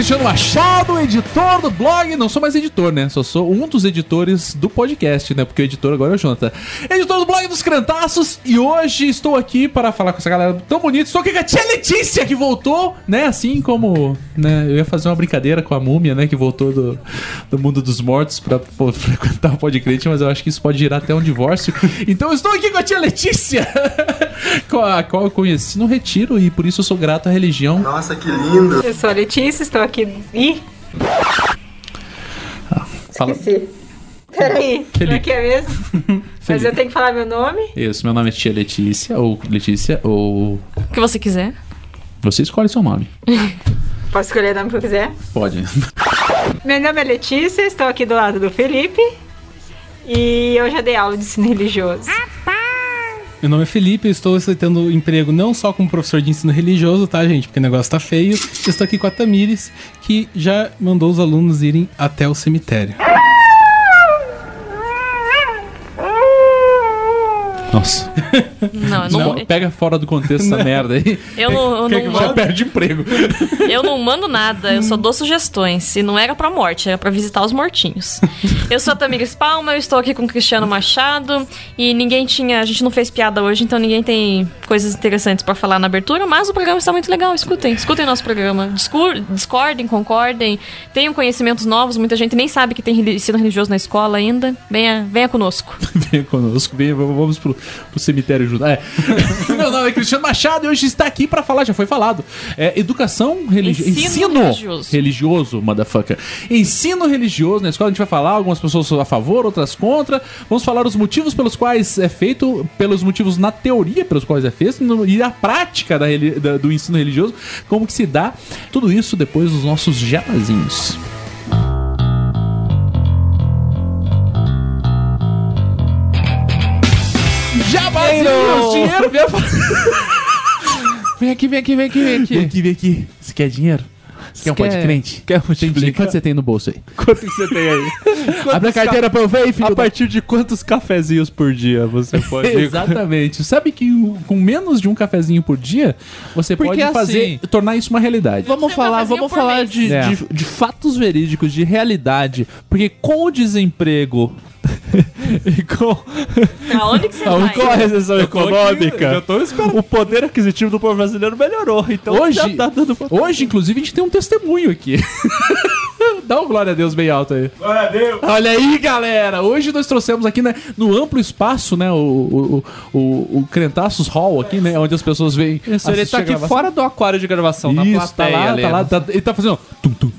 Cristiano Machado, editor do blog. Não sou mais editor, né? Só sou um dos editores do podcast, né? Porque o editor agora é o Jonathan. Editor do blog dos Crentaços. E hoje estou aqui para falar com essa galera tão bonita. Estou aqui com a tia Letícia, que voltou, né? Assim como né? eu ia fazer uma brincadeira com a múmia, né? Que voltou do, do mundo dos mortos para frequentar o podcast, mas eu acho que isso pode girar até um divórcio. Então eu estou aqui com a tia Letícia, com a qual eu conheci no retiro e por isso eu sou grato à religião. Nossa, que lindo! Eu sou a Letícia, estou aqui. Ih! Fala. Esqueci. Peraí, Felipe. como é que é mesmo? Mas eu tenho que falar meu nome? Isso, meu nome é tia Letícia, ou Letícia, ou. O que você quiser. Você escolhe seu nome. Posso escolher o nome que eu quiser? Pode. Meu nome é Letícia, estou aqui do lado do Felipe. E eu já dei aula de ensino religioso. Meu nome é Felipe, eu estou aceitando emprego não só como professor de ensino religioso, tá, gente? Porque o negócio tá feio. Eu estou aqui com a Tamires, que já mandou os alunos irem até o cemitério. Nossa. Não, eu não, Pega fora do contexto essa merda aí. eu não, eu Quer não já mando, perde emprego. eu não mando nada, eu só dou sugestões. E não era pra morte, era pra visitar os mortinhos. Eu sou a Tamires Palma, eu estou aqui com o Cristiano Machado. E ninguém tinha. A gente não fez piada hoje, então ninguém tem coisas interessantes pra falar na abertura. Mas o programa está muito legal, escutem. Escutem nosso programa. Discur, discordem, concordem. Tenham conhecimentos novos. Muita gente nem sabe que tem ensino religioso na escola ainda. Venha, venha conosco. Venha conosco, venha, vamos pro, pro cemitério junto. É. Meu nome é Cristiano Machado e hoje está aqui pra falar, já foi falado. É educação religiosa. Ensino religioso. religioso, motherfucker. Ensino religioso na escola, a gente vai falar, algumas pessoas a favor, outras contra. Vamos falar os motivos pelos quais é feito, pelos motivos na teoria pelos quais é feito no- e a prática da da- do ensino religioso, como que se dá. Tudo isso depois dos nossos jabazinhos. Jabazinhos, dinheiro, vem, Vem aqui, vem aqui, vem aqui, vem aqui. vem aqui, vem aqui. Você quer dinheiro? Você quer um pó de Quer- crente? Quer multiplicar? Quanto você tem no bolso aí? Quanto que você tem aí? Abre a carteira pra eu ver, filho. A partir de quantos cafezinhos por dia você pode... Exatamente. Sabe que o- com menos de um cafezinho por dia, você Porque pode fazer, assim- tornar isso uma realidade. Vamos falar, cafezinho vamos por falar mês. de, É. de, de fatos verídicos, de realidade. Porque com o desemprego e com, Pra onde que você com vai? a recessão tô aqui, econômica, eu tô esperando. o poder aquisitivo do povo brasileiro melhorou. Então Hoje, já tá dando hoje, inclusive, a gente tem um testemunho aqui. Dá um glória a Deus bem alto aí. Glória a Deus. Olha aí, galera. Hoje nós trouxemos aqui, né, no amplo espaço, né, o, o, o, o Crentaços Hall aqui, né, onde as pessoas vêm Isso, ele tá aqui fora do aquário de gravação, na Isso, plateia. tá lá, tá lá, tá- ele tá fazendo tum, tum,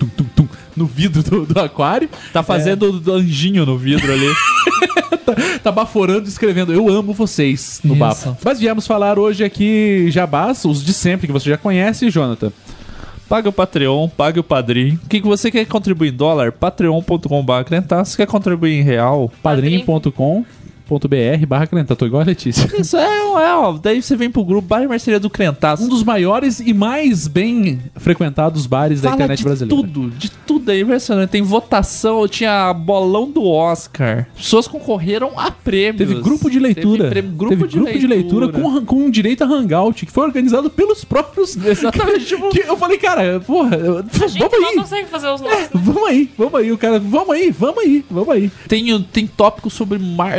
no vidro do, do aquário. Tá fazendo do anjinho no vidro ali. tá baforando e escrevendo Eu amo vocês no Isso. bafo. Mas viemos falar hoje aqui jabás, os de sempre que você já conhece, Jonathan. Pague o Patreon, pague o Padrim. O que, que você quer contribuir em dólar? patreon.com.br. Se quer contribuir em real? padrim.com.br barra crenta. Tô igual a Letícia. Isso é, é, ó. Daí você vem pro grupo Bar e Mercearia do Crentaço. Um dos maiores e mais bem frequentados bares da Fala internet de brasileira. tudo, de tudo é impressionante. Tem votação, tinha bolão do Oscar. Pessoas concorreram a prêmios. Teve grupo de leitura. Teve prêmio- grupo, Teve de, grupo de leitura, com, com direito a hangout, que foi organizado pelos próprios. Exatamente, tipo- que eu falei, cara, porra, vamos não aí. consegue fazer os nossos. Vamos aí, vamos aí, o cara, vamos aí, vamos aí, vamos aí. Tem, tem tópicos sobre mar,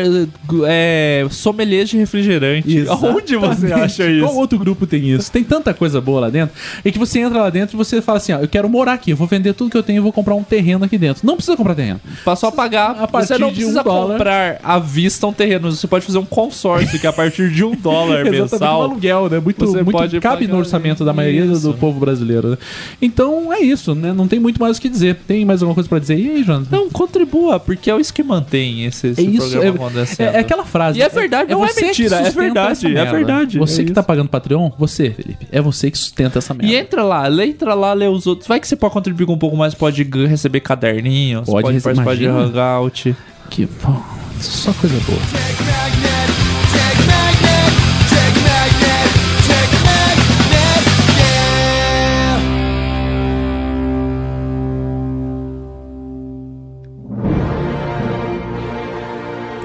é, sommeliers de refrigerante. Aonde você Exatamente. acha isso? Qual outro grupo tem isso? Tem tanta coisa boa lá dentro. E que você entra lá dentro e você fala assim: ó, eu quero morar aqui, eu vou vender tudo que eu tenho e vou comprar um terreno aqui dentro. Não precisa comprar terreno. Pra só pagar. A partir você não de precisa um comprar à vista um terreno. Você pode fazer um consórcio que a partir de um dólar Exatamente, um mensal. aluguel, né? Muito, você muito pode cabe no orçamento da maioria do, isso. do povo brasileiro. né? Então é isso, né? Não tem muito mais o que dizer. Tem mais alguma coisa pra dizer? E aí, Jonathan? Não, contribua, porque é isso que mantém esse, esse É isso, programa é, acontecendo. é, é aquela frase. E é verdade, não é você que mentira, é verdade, é verdade, Você é que tá pagando Patreon, você, Felipe, é você que sustenta essa merda. E entra lá, lê, entra lá, lê os outros. Vai que você pode contribuir com um pouco mais, pode receber caderninhos, Pode pode, receber- participar de imagina. hangout. Que, pô, só coisa boa.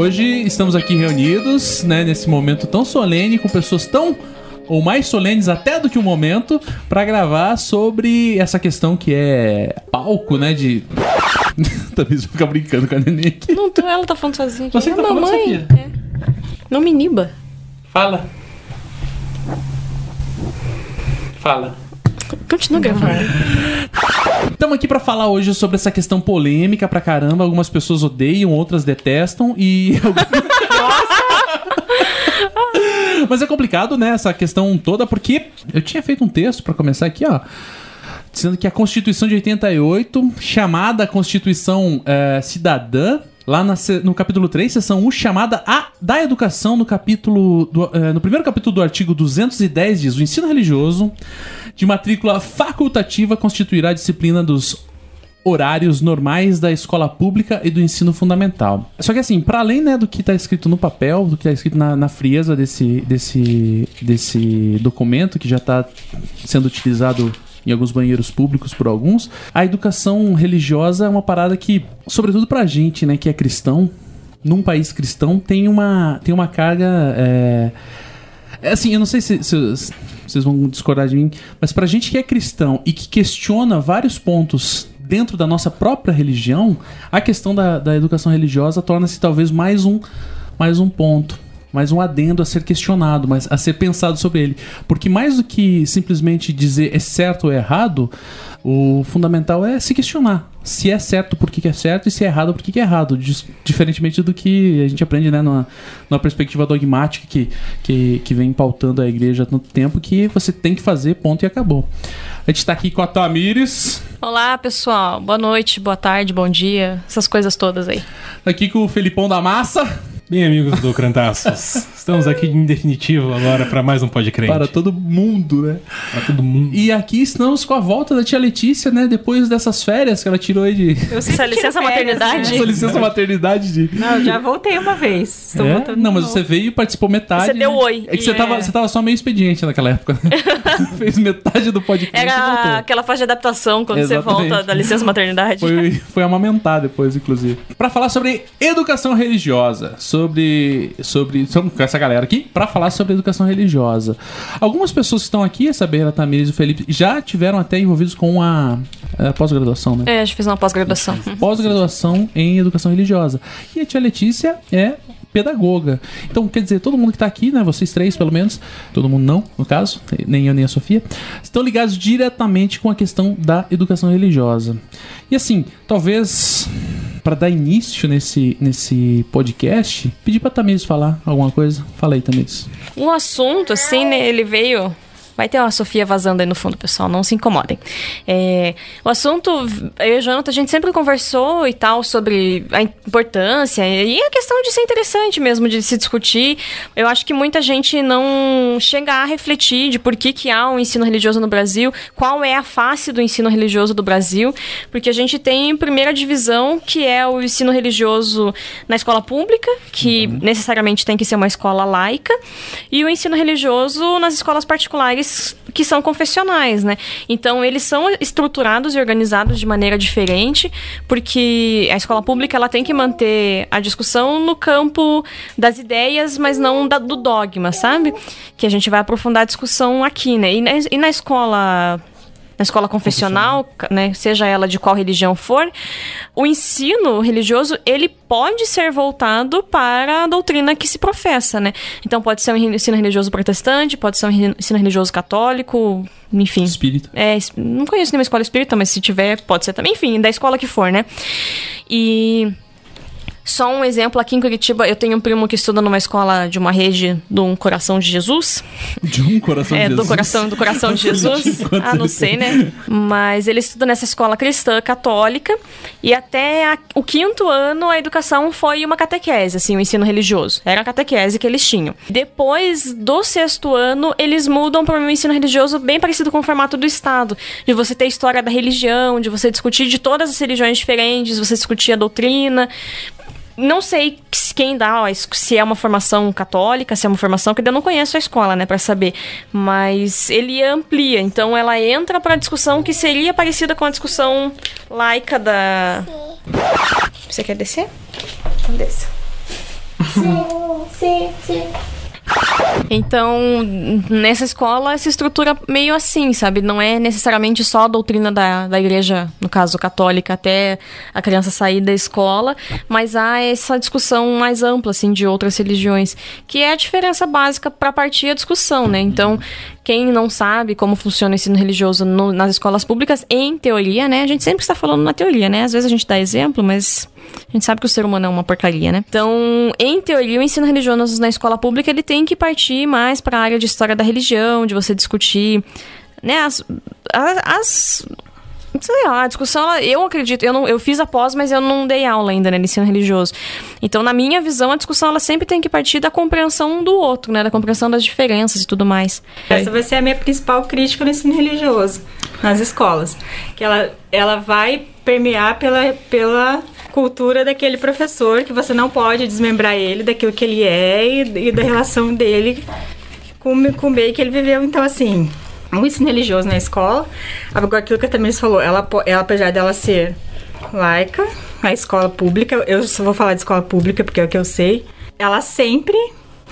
Hoje estamos aqui reunidos, né, nesse momento tão solene, com pessoas tão ou mais solenes até do que o momento, pra gravar sobre essa questão que é palco, né, de... Também vou ficar brincando com a neném aqui. Não, tô- ela tá falando sozinha. aqui. Você que tá Ah, falando, mamãe. É. Não me iniba. Fala. Fala. Continua gravando. Estamos aqui pra falar hoje sobre essa questão polêmica pra caramba. Algumas pessoas odeiam, outras detestam e. Mas é complicado, né, essa questão toda, porque eu tinha feito um texto pra começar aqui, ó. Dizendo que a Constituição de 88, chamada Constituição eh, Cidadã, lá na no capítulo 3, seção 1, chamada A da Educação, no capítulo. do- eh, no primeiro capítulo do artigo 210, diz: o ensino religioso de matrícula facultativa constituirá a disciplina dos horários normais da escola pública e do ensino fundamental. Só que assim, para além né, do que está escrito no papel, do que está escrito na, na frieza desse, desse, desse documento que já está sendo utilizado em alguns banheiros públicos por alguns, a educação religiosa é uma parada que, sobretudo pra gente, né, que é cristão, num país cristão, tem uma, tem uma carga. é, é assim, eu não sei se, se- se vocês vão discordar de mim, mas pra gente que é cristão e que questiona vários pontos dentro da nossa própria religião, a questão da, da educação religiosa torna-se talvez mais um, mais um ponto. Mais um adendo a ser questionado, mas a ser pensado sobre ele. Porque mais do que simplesmente dizer é certo ou é errado, o fundamental é se questionar. Se é certo, por que que é certo, e se é errado, por que que é errado. Diferentemente do que a gente aprende né, numa, numa perspectiva dogmática que, que, que vem pautando a igreja há tanto tempo, que você tem que fazer, ponto e acabou. A gente tá aqui com a Tamires, Olá, pessoal. Boa noite, boa tarde, bom dia. Essas coisas todas aí. tá aqui com o Felipão da Massa, Bem, amigos do Crentaços, estamos aqui em definitivo agora para mais um podcast. para todo mundo, né? Para todo mundo. E aqui estamos com a volta da tia Letícia, né? Depois dessas férias que ela tirou aí de. Eu Essa licença férias, maternidade? né? Essa licença maternidade de. Não, já voltei uma vez. Estou É? voltando Não, mas você veio e participou metade. Você deu né? oi. É que você, E tava, é- você tava só meio expediente naquela época. né? Fez metade do podcast Era aquela fase de adaptação quando você Exatamente. volta da licença maternidade. Foi, foi amamentar depois, inclusive. Pra falar sobre educação religiosa. Sobre. Sobre. Estamos com essa galera aqui pra falar sobre educação religiosa. Algumas pessoas que estão aqui, a Sabeira, a Tamires e o Felipe, já tiveram até envolvidos com a, a pós-graduação, né? É, a gente fez uma pós-graduação. Pós-graduação em educação religiosa. E a tia Letícia é pedagoga. Então, quer dizer, todo mundo que tá aqui, né? Vocês três, pelo menos. Todo mundo não, no caso. Nem eu, nem a Sofia. Estão ligados diretamente com a questão da educação religiosa. E assim, talvez para dar início nesse, nesse podcast, pedir pra Tamires falar alguma coisa. Fala aí, Tamires. Um assunto, assim, né, ele veio. Vai ter uma Sofia vazando aí no fundo, pessoal, não se incomodem. É, o assunto, eu e o Jonathan, a gente sempre conversou e tal sobre a importância e a questão de ser interessante mesmo, de se discutir. Eu acho que muita gente não chega a refletir de por que, que há um ensino religioso no Brasil, qual é a face do ensino religioso do Brasil, porque a gente tem primeira divisão, que é o ensino religioso na escola pública, que necessariamente tem que ser uma escola laica, e o ensino religioso nas escolas particulares que são confessionais, né? Então eles são estruturados e organizados de maneira diferente, porque a escola pública ela tem que manter a discussão no campo das ideias, mas não da- do dogma, sabe? Que a gente vai aprofundar a discussão aqui, né? E na, e na escola na escola confessional, né, seja ela de qual religião for, o ensino religioso ele pode ser voltado para a doutrina que se professa, né? Então pode ser um ensino religioso protestante, pode ser um ensino religioso católico, enfim. Espírita. É, não conheço nenhuma escola espírita, mas se tiver, pode ser também, enfim, da escola que for, né? E Só um exemplo, aqui em Curitiba, eu tenho um primo que estuda numa escola de uma rede de um coração de Jesus. De um coração É, de do Jesus. coração, do coração de Jesus. Ah, não sei, né? Mas ele estuda nessa escola cristã católica e até a- o quinto ano a educação foi uma catequese, assim, o ensino religioso. Era a catequese que eles tinham. Depois do sexto ano, eles mudam para um ensino religioso bem parecido com o formato do Estado, de você ter história da religião, de você discutir de todas as religiões diferentes, você discutir a doutrina. Não sei se- quem dá, se é uma formação católica, se é uma formação que eu não conheço a escola, né, Pra saber. Mas ele amplia, então ela entra pra discussão que seria parecida com a discussão laica da. Você quer descer? Então desça. Então, nessa escola, essa estrutura meio assim, sabe? Não é necessariamente só a doutrina da, da igreja, no caso católica, até a criança sair da escola, mas há essa discussão mais ampla, assim, de outras religiões, que é a diferença básica para partir a discussão, né? Então, quem não sabe como funciona o ensino religioso no- nas escolas públicas, em teoria, né? A gente sempre está falando na teoria, né? Às vezes a gente dá exemplo, mas a gente sabe que o ser humano é uma porcaria, né? Então, em teoria, o ensino religioso na escola pública ele tem que partir mais para a área de história da religião, de você discutir, né, as, as sei lá, a discussão, eu acredito, eu, não, eu fiz a pós, mas eu não dei aula ainda, né, no ensino religioso. Então, na minha visão, a discussão, ela sempre tem que partir da compreensão do outro, né, da compreensão das diferenças e tudo mais. Essa vai ser a minha principal crítica no ensino religioso, nas escolas. Que ela, ela vai permear pela, pela cultura daquele professor, que você não pode desmembrar ele daquilo que ele é e, e da relação dele com, com o meio que ele viveu. Então, assim, o ensino religioso na escola, agora aquilo que a Tamiris falou, ela, ela, apesar dela ser laica, a escola pública, eu só vou falar de escola pública porque é o que eu sei, ela sempre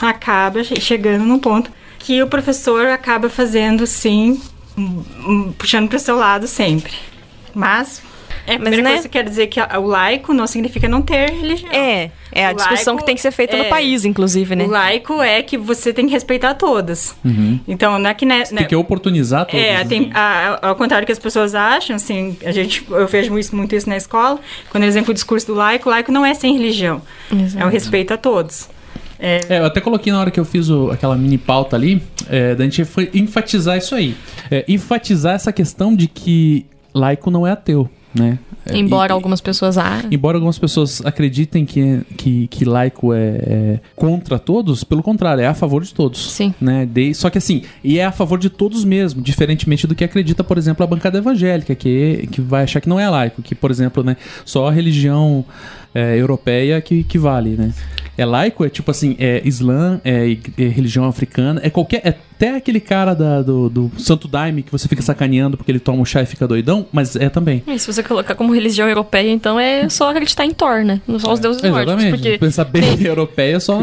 acaba che- chegando num ponto que o professor acaba fazendo, sim, puxando para o seu lado sempre. Mas, é a Mas, primeira né? coisa que quer dizer que o laico não significa não ter religião. É, é a O discussão laico que tem que ser feita é- no país, inclusive, né? O laico é que você tem que respeitar todas. Então, não é que... Né, Tem que oportunizar todos. é, né? tem, a- a- ao contrário do que as pessoas acham, assim, a gente, eu vejo isso, muito isso na escola, quando eles vêm com o discurso do laico, o laico não é sem religião, é o respeito a todos. É, É, eu até coloquei na hora que eu fiz o- aquela mini pauta ali, é, da gente foi enfatizar isso aí. É, enfatizar essa questão de que laico não é ateu, né? É, Embora e- algumas pessoas ah, Embora algumas pessoas acreditem que, que, que laico é, é contra todos, pelo contrário, é a favor de todos. Sim. Né? De- só que assim, e é a favor de todos mesmo, diferentemente do que acredita, por exemplo, a bancada evangélica, que, que vai achar que não é laico, que, por exemplo, né, só a religião é, europeia que, que vale, né? É laico, é tipo assim, é islã, é, é religião africana, é qualquer. É até aquele cara da- do, do Santo Daime que você fica sacaneando porque ele toma um chá e fica doidão, mas é também. E se você colocar como religião europeia, então é só acreditar em Thor, né? Só os deuses nórdicos. Exatamente. Porque Pensar bem europeia, só,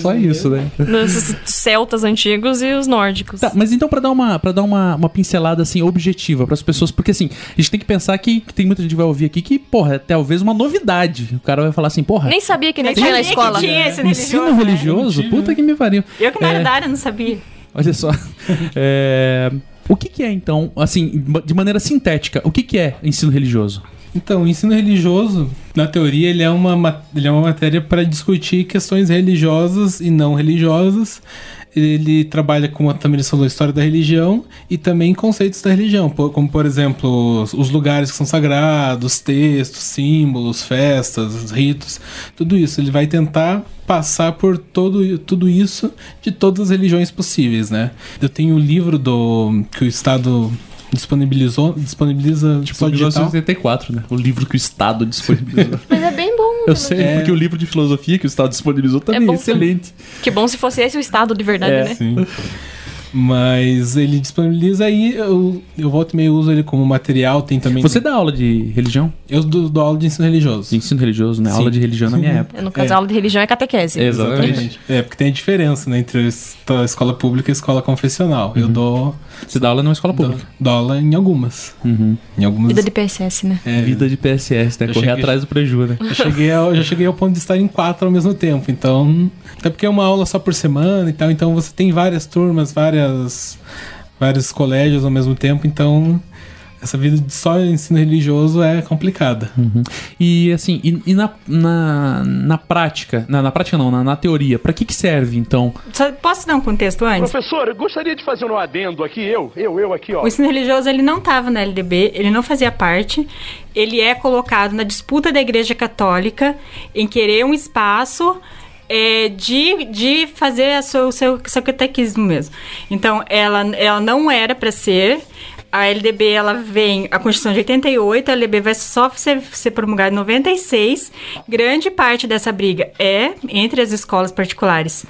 só isso, né? nos celtas antigos e os nórdicos. Tá, mas então pra dar uma para dar uma, uma pincelada assim objetiva pras pessoas, porque assim, a gente tem que pensar que, que tem muita gente que vai ouvir aqui que, porra, é talvez uma novidade. O cara vai falar assim, porra, Nem sabia que nem tinha na sabia que escola. tinha esse ensino religioso, né? religioso? Puta que me pariu. Eu que não É. era da área, não sabia. Olha só. É, O que, que é então, assim, de maneira sintética, o que, que é ensino religioso? Então, o ensino religioso, na teoria, ele é uma, ma- ele é uma matéria para discutir questões religiosas e não religiosas. Ele trabalha, como a Tamiris falou, a história da religião e também conceitos da religião, como, por exemplo, os- os lugares que são sagrados, textos, símbolos, festas, ritos, tudo isso. Ele vai tentar passar por todo, tudo isso de todas as religiões possíveis, né? Eu tenho o livro do que o Estado disponibilizou, disponibiliza Tipo, só digital. 1984, né? O livro que o Estado disponibilizou. Mas é bem bom. Eu sei, É. porque o livro de filosofia que o Estado disponibilizou também é, bom excelente. Que bom se fosse esse o estado de verdade, É. né? Sim. Mas ele disponibiliza aí, eu, eu volto e meio uso ele como material, tem também... Você dá aula de religião? Eu dou, dou aula de ensino religioso. De ensino religioso, né? Sim. Aula de religião na minha época. No caso, É. aula de religião é catequese. Exatamente. É, porque tem a diferença né, entre a es- a escola pública e a escola confessional. Eu dou, Você dá aula numa escola dou, pública. dou aula em algumas. Uhum. Em algumas... Vida de PSS, né? é, Vida de PSS, né? Eu Correr cheguei- atrás do preju, né? Eu cheguei, ao, já cheguei ao ponto de estar em quatro ao mesmo tempo, então. Até porque é uma aula só por semana e tal, então você tem várias turmas, várias, vários colégios ao mesmo tempo, então essa vida de só ensino religioso é complicada. E assim, e, e na, na, na prática, na, na prática não, na, na teoria, pra que que serve então? Só posso dar um contexto antes? Professor, eu gostaria de fazer um adendo aqui, eu, eu, eu aqui, ó. O ensino religioso ele não estava na LDB, ele não fazia parte. Ele é colocado na disputa da Igreja Católica em querer um espaço é, de, de fazer a seu, o seu, seu catequismo mesmo. Então, ela, ela não era para ser. A LDB ela vem, a Constituição de 88, a LDB vai só ser, ser promulgada em 96. Grande parte dessa briga é entre as escolas particulares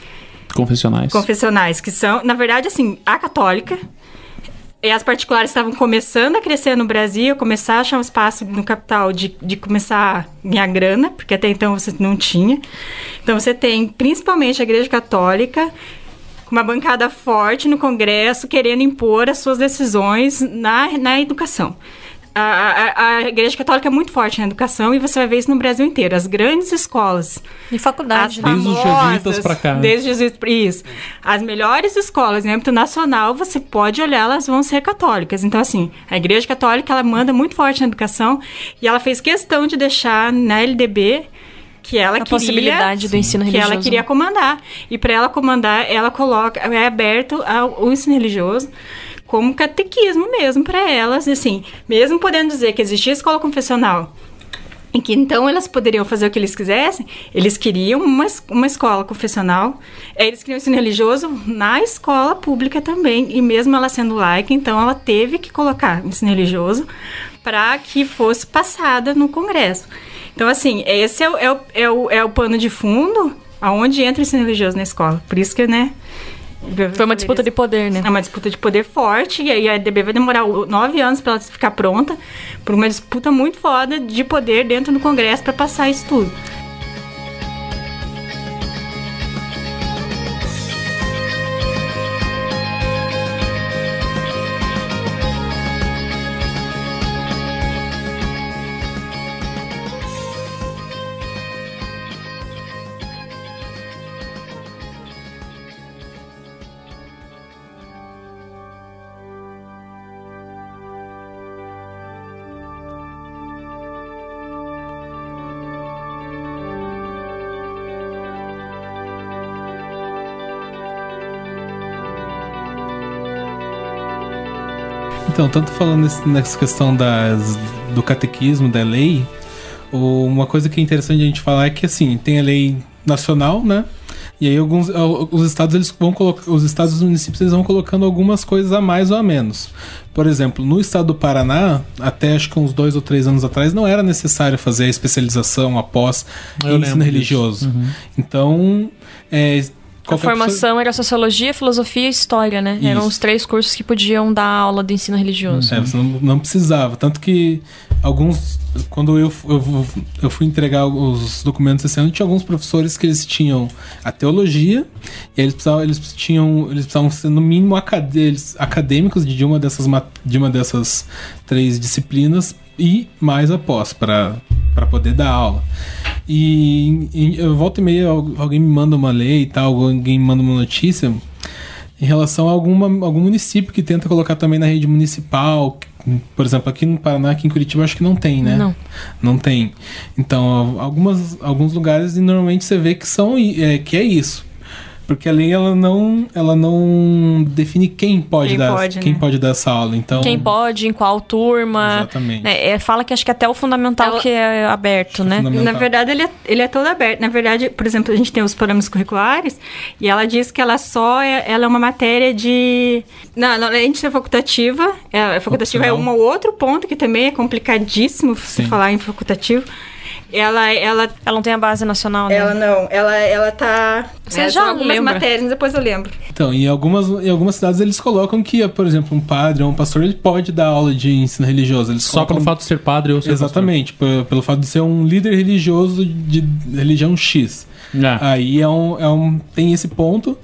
Confessionais. confessionais, que são, na verdade, assim, a católica. E as particulares estavam começando a crescer no Brasil, começar a achar um espaço no capital de, de começar a ganhar grana, porque até então você não tinha. Então você tem principalmente a Igreja Católica, com uma bancada forte no Congresso, querendo impor as suas decisões na, na educação. A, a, a Igreja Católica é muito forte na educação e você vai ver isso no Brasil inteiro. As grandes escolas E faculdade, as né? Desde os jesuítas pra cá? Desde os jesuítas, isso. As melhores escolas em âmbito nacional, você pode olhar, elas vão ser católicas. Então, assim, a Igreja Católica, ela manda muito forte na educação e ela fez questão de deixar na LDB que ela A queria possibilidade do ensino que religioso. ela queria comandar. E para ela comandar, ela coloca é aberto ao, o ensino religioso como catequismo mesmo para elas, assim, mesmo podendo dizer que existia escola confessional em que então elas poderiam fazer o que eles quisessem, eles queriam uma, uma escola confessional, eh, eles queriam ensino religioso na escola pública também, e mesmo ela sendo laica, então ela teve que colocar ensino religioso para que fosse passada no Congresso. Então, assim, esse é o, é o, é o, é o pano de fundo aonde entra o ensino religioso na escola. Por isso que, né... Foi uma disputa de poder, né? É uma disputa de poder forte, e aí a EDB vai demorar nove anos para ela ficar pronta, por uma disputa muito foda de poder dentro do Congresso para passar isso tudo. Então, tanto falando nesse- nessa questão das, do catequismo, da lei, uma coisa que é interessante a gente falar é que, assim, tem a lei nacional, né? E aí alguns al- os estados eles vão colocar, os estados e os municípios eles vão colocando algumas coisas a mais ou a menos. Por exemplo, no estado do Paraná, até acho que uns dois ou três anos atrás, não era necessário fazer a especialização após Eu ensino religioso. Então, é, A pessoa- formação era sociologia, filosofia e história, né? Eram Isso. os três cursos que podiam dar aula de ensino religioso. É, você não, não precisava. Tanto que alguns. Quando eu, eu, eu fui entregar os documentos esse ano, tinha alguns professores que eles tinham a teologia, e eles precisavam, eles tinham. Eles precisavam ser, no mínimo, acadêmicos de uma dessas, de uma dessas três disciplinas e mais após, para poder dar aula. E, e eu volto e meia, al- alguém me manda uma lei e tal, alguém me manda uma notícia em relação a alguma, algum município que tenta colocar também na rede municipal. Por exemplo, aqui no Paraná, aqui em Curitiba, acho que não tem, né? Não. Não tem. Então, algumas, alguns lugares e normalmente você vê que são é, que é isso. Porque a lei ela não, ela não define quem pode Quem dar pode, quem né? pode dar essa aula. Então, Quem pode, em qual turma. Exatamente. É, é, fala que acho que até o fundamental Ela- que é aberto, né? fundamental. Na verdade, ele é, ele é todo aberto. Na verdade, por exemplo, a gente tem os programas curriculares e ela diz que ela só é, ela é uma matéria de. Não, não, além de ser facultativa, é, a facultativa é Opcional. um outro ponto que também é complicadíssimo se Sim. falar em facultativo. Ela, ela, Ela não tem a base nacional, né? ela não, ela, ela tá. Você é, já algumas lembra? matérias, depois eu lembro. Então, em algumas, em algumas cidades eles colocam que, por exemplo, um padre ou um pastor ele pode dar aula de ensino religioso. Eles Só colocam- pelo fato de ser padre ou ser Exatamente, pe- pelo fato de ser um líder religioso de religião X. pastor. Ah. Aí é um, é um, tem esse ponto,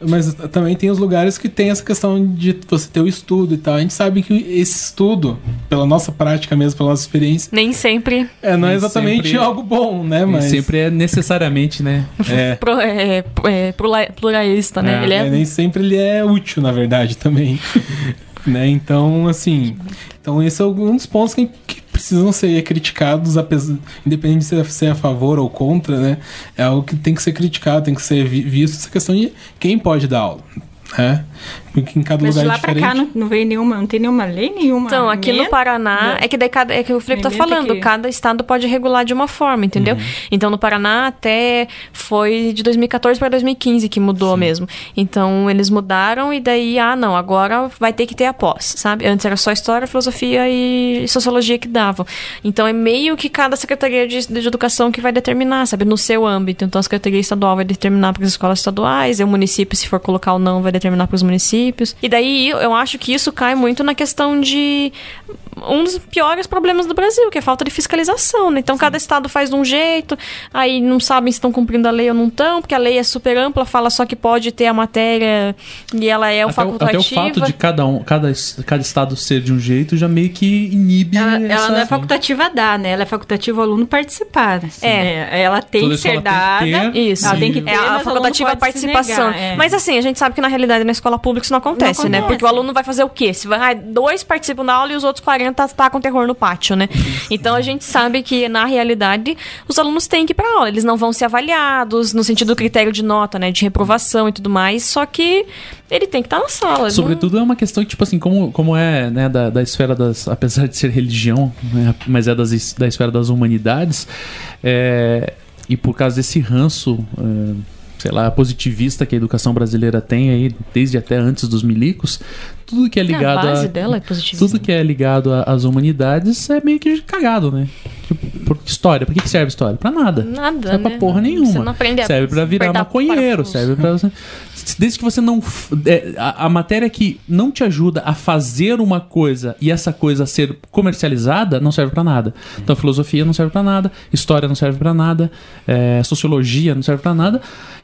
mas também tem os lugares que tem essa questão de você ter o estudo e tal. A gente sabe que esse estudo, pela nossa prática mesmo, pela nossa experiência, Nem sempre é, não é exatamente sempre- algo bom, né? Mas sempre é necessariamente, né? é, pro- é, é plura- pluralista, né? É, Ele é, é, nem sempre ele é útil, na verdade, também. né? Então, assim, então esse é um dos pontos que, que precisam ser criticados, apesar, independente de se é a favor ou contra, né? É algo que tem que ser criticado, tem que ser vi- visto essa questão de quem pode dar aula, né? Porque em cada Mas de lugar é lá pra diferente. cá não, não veio nenhuma, não tem nenhuma lei nenhuma. Então, aqui no emenda. Paraná, é que daí cada, é que o Felipe tá Emenda falando, que- cada estado pode regular de uma forma, entendeu? Uhum. Então, no Paraná até foi de 2014 para 2015 que mudou mesmo. Então, eles mudaram e daí, ah, não, agora vai ter que ter a pós, sabe? Antes era só história, filosofia e sociologia que davam. Então, é meio que cada secretaria de, de educação que vai determinar, sabe? No seu âmbito. Então, a secretaria estadual vai determinar para as escolas estaduais, e o município, se for colocar ou não, vai determinar para os municípios. E daí, eu acho que isso cai muito na questão de um dos piores problemas do Brasil, que é a falta de fiscalização, né? Então, cada estado faz de um jeito, aí não sabem se estão cumprindo a lei ou não estão, porque a lei é super ampla, fala só que pode ter a matéria e ela é o o- até facultativa. o fato de cada um, cada, cada estado ser de um jeito já meio que inibe Ela, essa... ela não é facultativa a dar, né? Ela é facultativa ao aluno participar. É. Ela tem Toda que ser dada. ter, Isso. Ela tem que ter, é a facultativa participação. negar, é. Mas assim, a gente sabe que na realidade na escola pública isso não acontece, Não né? acontece. Porque o aluno vai fazer o quê? Se vai, ah, dois participam da aula e os outros 40 tá com terror no pátio, né? Então a gente sabe que na realidade os alunos têm que ir pra aula, eles não vão ser avaliados no sentido do critério de nota, né, de reprovação e tudo mais, só que ele tem que estar na sala. não- Sobretudo é uma questão que, tipo assim, como, como é né, da, da esfera das. Apesar de ser religião, né, mas é das, da esfera das humanidades, é, e por causa desse ranço. é, sei lá, positivista que a educação brasileira tem aí, desde até antes dos milicos, tudo que é ligado a a, dela é tudo que é ligado às humanidades é meio que cagado, né? Por história, pra que serve história? Pra nada. Nada, serve né? pra porra nenhuma. Você não aprende a serve pra virar maconheiro, serve pra. Desde que você não... é, a, a matéria que não te ajuda a fazer uma coisa e essa coisa ser comercializada, não serve pra nada. Então, filosofia não serve pra nada, história não serve pra nada, é, sociologia não serve pra nada,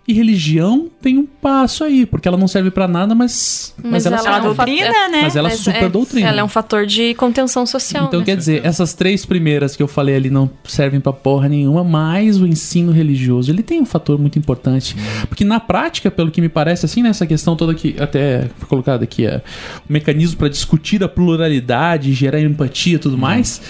e religião tem um passo aí, porque ela não serve pra nada, mas, mas, ela, é uma serve- doutrina, fa- né? mas ela Mas super é- doutrina. Ela é um fator de contenção social. Então né? quer dizer, essas três primeiras que eu falei ali não servem pra porra nenhuma, mas o ensino religioso, ele tem um fator muito importante. Porque na prática, pelo que me parece assim, nessa questão toda que até foi colocada aqui, é, o mecanismo pra discutir a pluralidade, gerar empatia e tudo mais,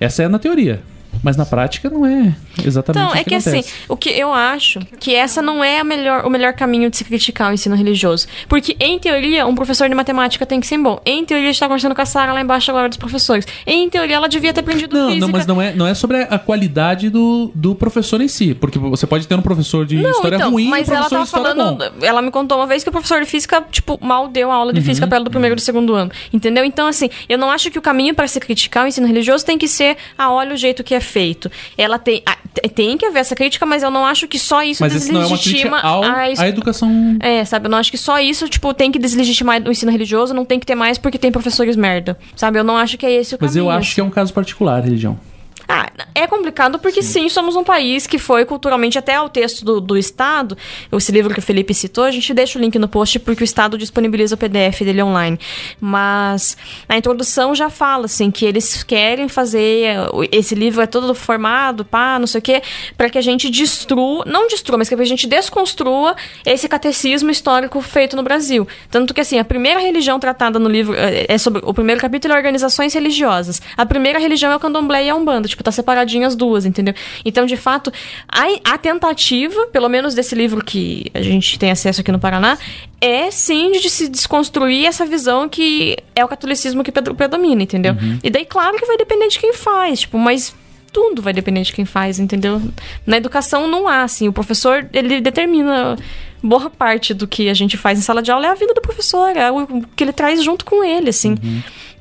essa é na teoria. Mas na prática não é exatamente Então, é que assim, o que eu acho que essa não é a melhor, o melhor caminho de se criticar o ensino religioso. Porque, em teoria, um professor de matemática tem que ser bom. Em teoria, a gente tá conversando com a Sara lá embaixo agora dos professores. Em teoria, ela devia ter aprendido Não, física. não, mas não é, não é sobre a qualidade do, do professor em si. Porque você pode ter um professor de Não, história então, ruim e um mas ela professor de tava falando. bom. Ela me contou uma vez que o professor de física, tipo, mal deu a aula de Uhum. física pra ela do primeiro e do segundo ano. Entendeu? Então, assim, eu não acho que o caminho para se criticar o ensino religioso tem que ser, ah, olha o jeito que é feito. Ela tem. t- tem que haver essa crítica, mas eu não acho que só isso Mas isso não é deslegitima a es- à educação É, sabe? Eu não acho que só isso, tipo, tem que deslegitimar o ensino religioso, não tem que ter mais porque tem professores merda. Sabe? Eu não acho que é esse o Mas caminho. eu acho que é um caso particular, religião. Ah, é complicado porque sim. somos um país que foi culturalmente até o texto do, do Estado, esse livro que o Felipe citou, a gente deixa o link no post porque o Estado disponibiliza o PDF dele online. Mas a introdução já fala assim que eles querem fazer esse livro é todo formado, pá, não sei o quê, para que a gente destrua, não destrua, mas que a gente desconstrua esse catecismo histórico feito no Brasil. Tanto que assim, a primeira religião tratada no livro é é sobre o primeiro capítulo é organizações religiosas. A primeira religião é o Candomblé e a Umbanda, tipo, tá separadinho as duas, entendeu? Então, de fato, a, a tentativa, pelo menos desse livro que a gente tem acesso aqui no Paraná, é sim de se desconstruir essa visão que é o catolicismo que predomina, entendeu? E daí, claro que vai depender de quem faz, tipo, mas tudo vai depender de quem faz, entendeu? Na educação não há, assim, o professor, ele determina boa parte do que a gente faz em sala de aula é a vida do professor, é o que ele traz junto com ele, assim.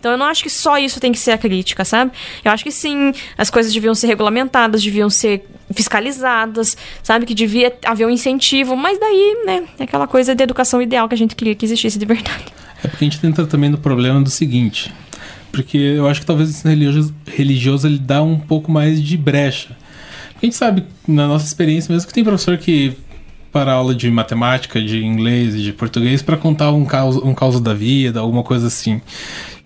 Então eu não acho que só isso tem que ser a crítica, sabe? Eu acho que sim, as coisas deviam ser regulamentadas, deviam ser fiscalizadas, sabe? Que devia haver um incentivo, mas daí, né, é aquela coisa de educação ideal que a gente queria que existisse de verdade. É porque a gente tenta também no problema do seguinte. Porque eu acho que talvez ensino religioso, religioso ele dá um pouco mais de brecha. A gente sabe, na nossa experiência mesmo, que tem professor que para aula de matemática, de inglês e de português para contar um caos, um caos da vida, alguma coisa assim.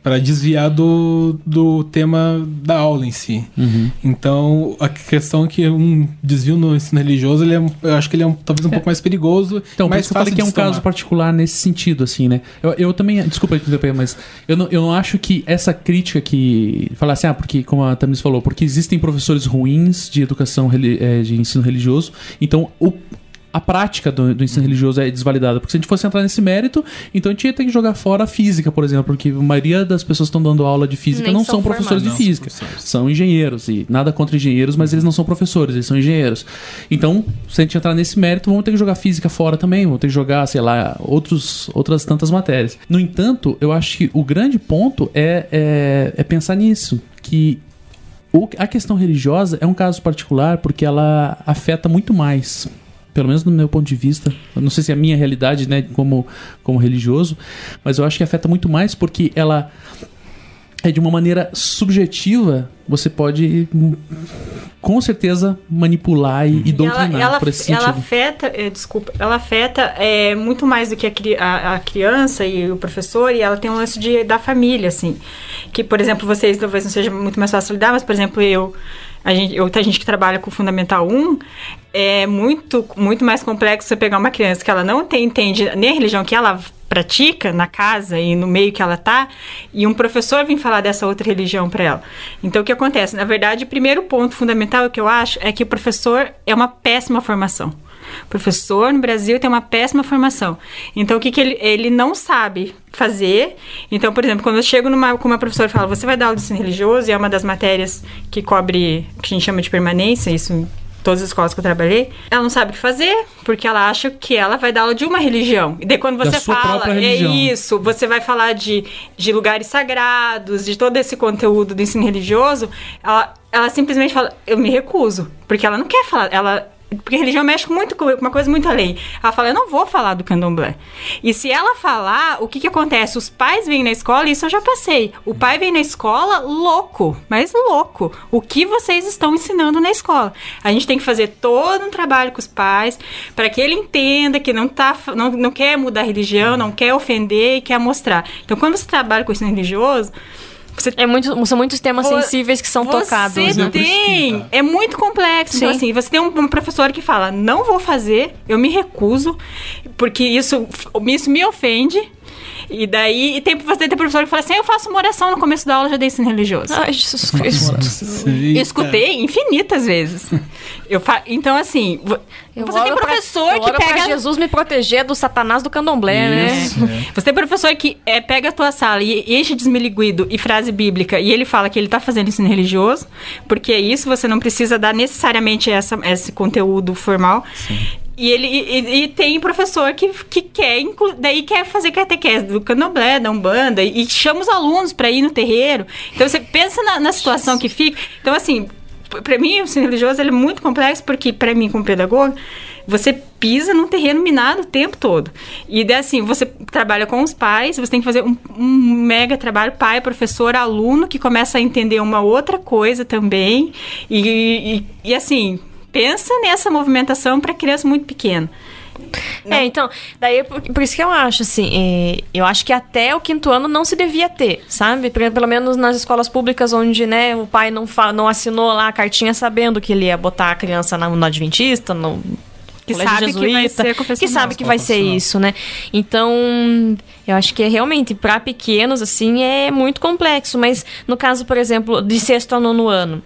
Para desviar do, do tema da aula em si. Uhum. Então, a questão é que um desvio no ensino religioso, ele é, eu acho que ele é um- talvez um pouco mais perigoso. Então, que eu falei que é um tomar. caso particular nesse sentido, assim, né? Eu, eu também, desculpa interromper, mas eu não, eu não acho que essa crítica que. Falar assim, ah, porque, como a Tamis falou, porque existem professores ruins de educação, eh, de ensino religioso, então o. A prática do, do ensino religioso é desvalidada. Porque se a gente fosse entrar nesse mérito, então a gente ia ter que jogar fora a física, por exemplo. Porque a maioria das pessoas que estão dando aula de física Nem não são são professores de formados. Física. são professores. São engenheiros. E nada contra engenheiros, mas eles não são professores, eles são engenheiros. Então, se a gente entrar nesse mérito, vamos ter que jogar física fora também, vamos ter que jogar, sei lá, outros, outras tantas matérias. No entanto, eu acho que o grande ponto é, é, é pensar nisso, que a questão religiosa é um caso particular porque ela afeta muito mais. Pelo menos no meu ponto de vista. Não sei se é a minha realidade, né, como, como religioso, mas eu acho que afeta muito mais porque ela é de uma maneira subjetiva, você pode com certeza manipular e, e doutrinar ela, ela, por esse ela sentido. afeta, eh, desculpa, ela afeta é, muito mais do que a, a- a criança e o professor, e ela tem um lance de, da família, assim. Que, por exemplo, vocês talvez não seja muito mais fácil lidar, mas, por exemplo, eu, a gente, gente que trabalha com o Fundamental 1, é muito, muito mais complexo você pegar uma criança que ela não tem, entende nem a religião que ela pratica na casa e no meio que ela tá, e um professor vir falar dessa outra religião para ela. Então, o que acontece? Na verdade, o primeiro ponto fundamental que eu acho é que o professor é uma péssima formação. O professor no Brasil tem uma péssima formação. Então, o que, que ele, ele não sabe fazer? Então, por exemplo, quando eu chego numa, com uma professora e falo, você vai dar aula de ensino religioso, e é uma das matérias que cobre, que a gente chama de permanência, isso em todas as escolas que eu trabalhei, ela não sabe o que fazer, porque ela acha que ela vai dar aula de uma religião. E daí quando você fala, é isso, você vai falar de, de lugares sagrados, de todo esse conteúdo do ensino religioso, ela, ela simplesmente fala, eu me recuso. Porque ela não quer falar, ela. Porque religião mexe muito com uma coisa muito além. Ela fala, eu não vou falar do candomblé. E se ela falar, o que que acontece? Os pais vêm na escola, isso eu já passei. O pai vem na escola louco, mas louco. O que vocês estão ensinando na escola? A gente tem que fazer todo um trabalho com os pais para que ele entenda que não, tá, não, não quer mudar a religião, não quer ofender e quer mostrar. Então, quando você trabalha com ensino religioso, você É muito, são muitos temas Vo- sensíveis que são você tocados, né? tem. É muito complexo. Então, Sim. assim, você tem um, um professor que fala, não vou fazer, eu me recuso, porque isso, isso me ofende. E daí, e tem, você tem professor que fala assim, eu faço uma oração no começo da aula, já dei ensino religioso. Ai, Jesus Cristo. Eu escutei infinitas vezes. Eu fa... Então, assim, Eu você tem pra- professor eu que pra pega... Jesus me proteger do satanás do candomblé, né? Você tem professor que é, pega a tua sala e enche de esmiliguido e frase bíblica e ele fala que ele tá fazendo ensino religioso, porque é isso, você não precisa dar necessariamente essa, esse conteúdo formal. E ele e, e- tem professor que, que quer, daí quer fazer catequese do candomblé, da Umbanda, e, chama os alunos para ir no terreiro. Então você pensa na, na situação que fica. Então, assim, p- pra mim, o ensino religioso é muito complexo, porque pra mim, como pedagoga, você pisa num terreno minado o tempo todo. E daí, assim, você trabalha com os pais, você tem que fazer um, um mega trabalho, pai, professor, aluno, que começa a entender uma outra coisa também. E, e, e, assim, pensa nessa movimentação para criança muito pequena. É, então, daí por, por isso que eu acho, assim, é, eu acho que até o quinto ano não se devia ter, sabe? Pre- Pelo menos nas escolas públicas onde, né, o pai não, fa- não assinou lá a cartinha sabendo que ele ia botar a criança na, no Adventista, no Que colégio sabe que vai jesuíta, ser que sabe que vai ser isso, né? Então, eu acho que é realmente, para pequenos, assim, é muito complexo. Mas no caso, por exemplo, de sexto a nono ano,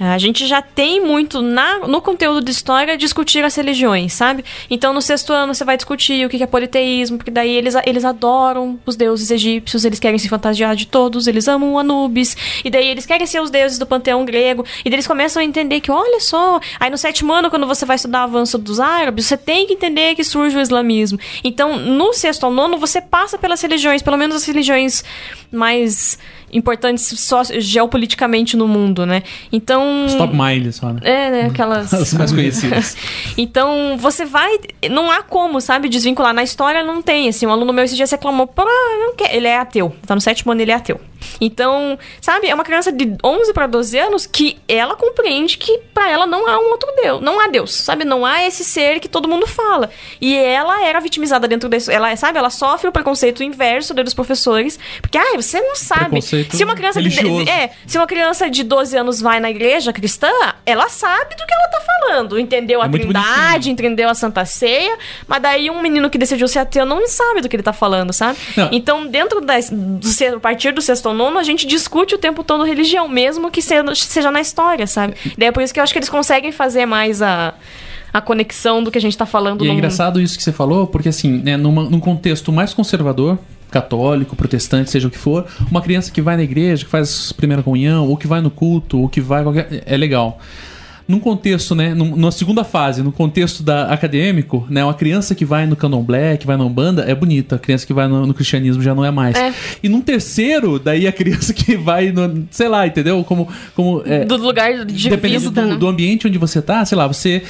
a gente já tem muito na, no conteúdo de história discutir as religiões, sabe? Então, no sexto ano, você vai discutir o que é politeísmo, porque daí eles, eles adoram os deuses egípcios, eles querem se fantasiar de todos, eles amam Anubis, e daí eles querem ser os deuses do panteão grego, e daí eles começam a entender que, olha só, aí no sétimo ano, quando você vai estudar o avanço dos árabes, você tem que entender que surge o islamismo. Então, no sexto ao nono, você passa pelas religiões, pelo menos as religiões mais importantes só geopoliticamente no mundo, né? Então. Stop Miles, só, né? É, né? Aquelas. As mais conhecidas. Então, você vai. Não há como, sabe, desvincular. Na história não tem. Assim, um aluno meu esse dia reclamou, pô, eu não quero. Ele é ateu. Tá no sétimo ano, ele é ateu. Então, sabe, é uma criança de 11 para 12 anos que ela compreende que pra ela não há um outro Deus, não há Deus, sabe? Não há esse ser que todo mundo fala. E ela era vitimizada dentro desse, ela, sabe, ela sofre o preconceito inverso dos professores, porque ah, você não sabe. Se uma criança de, é, se uma criança de 12 anos vai na igreja cristã, ela sabe do que ela tá falando, entendeu a É Trindade, entendeu a Santa Ceia, mas daí um menino que decidiu ser ateu não sabe do que ele tá falando, sabe? Não. Então, dentro da, do, a partir do sexto ao nono, a gente discute o tempo todo religião, mesmo que seja, na história, sabe? Daí é por isso que eu acho que eles conseguem fazer mais a, a conexão do que a gente tá falando E é engraçado isso que você falou, porque assim, né, numa- num contexto mais conservador, católico, protestante, seja o que for, uma criança que vai na igreja, que faz primeira comunhão, ou que vai no culto, ou que vai qualquer, é legal. Num contexto, né, num- numa segunda fase, no contexto da acadêmico, né, uma criança que vai no candomblé, que vai na umbanda, é bonita. A criança que vai no, no cristianismo já não é mais. É. E num terceiro, daí a criança que vai no, sei lá, entendeu? Como, como é, do lugar de Dependendo vista, do, né? do ambiente onde você tá, sei lá, você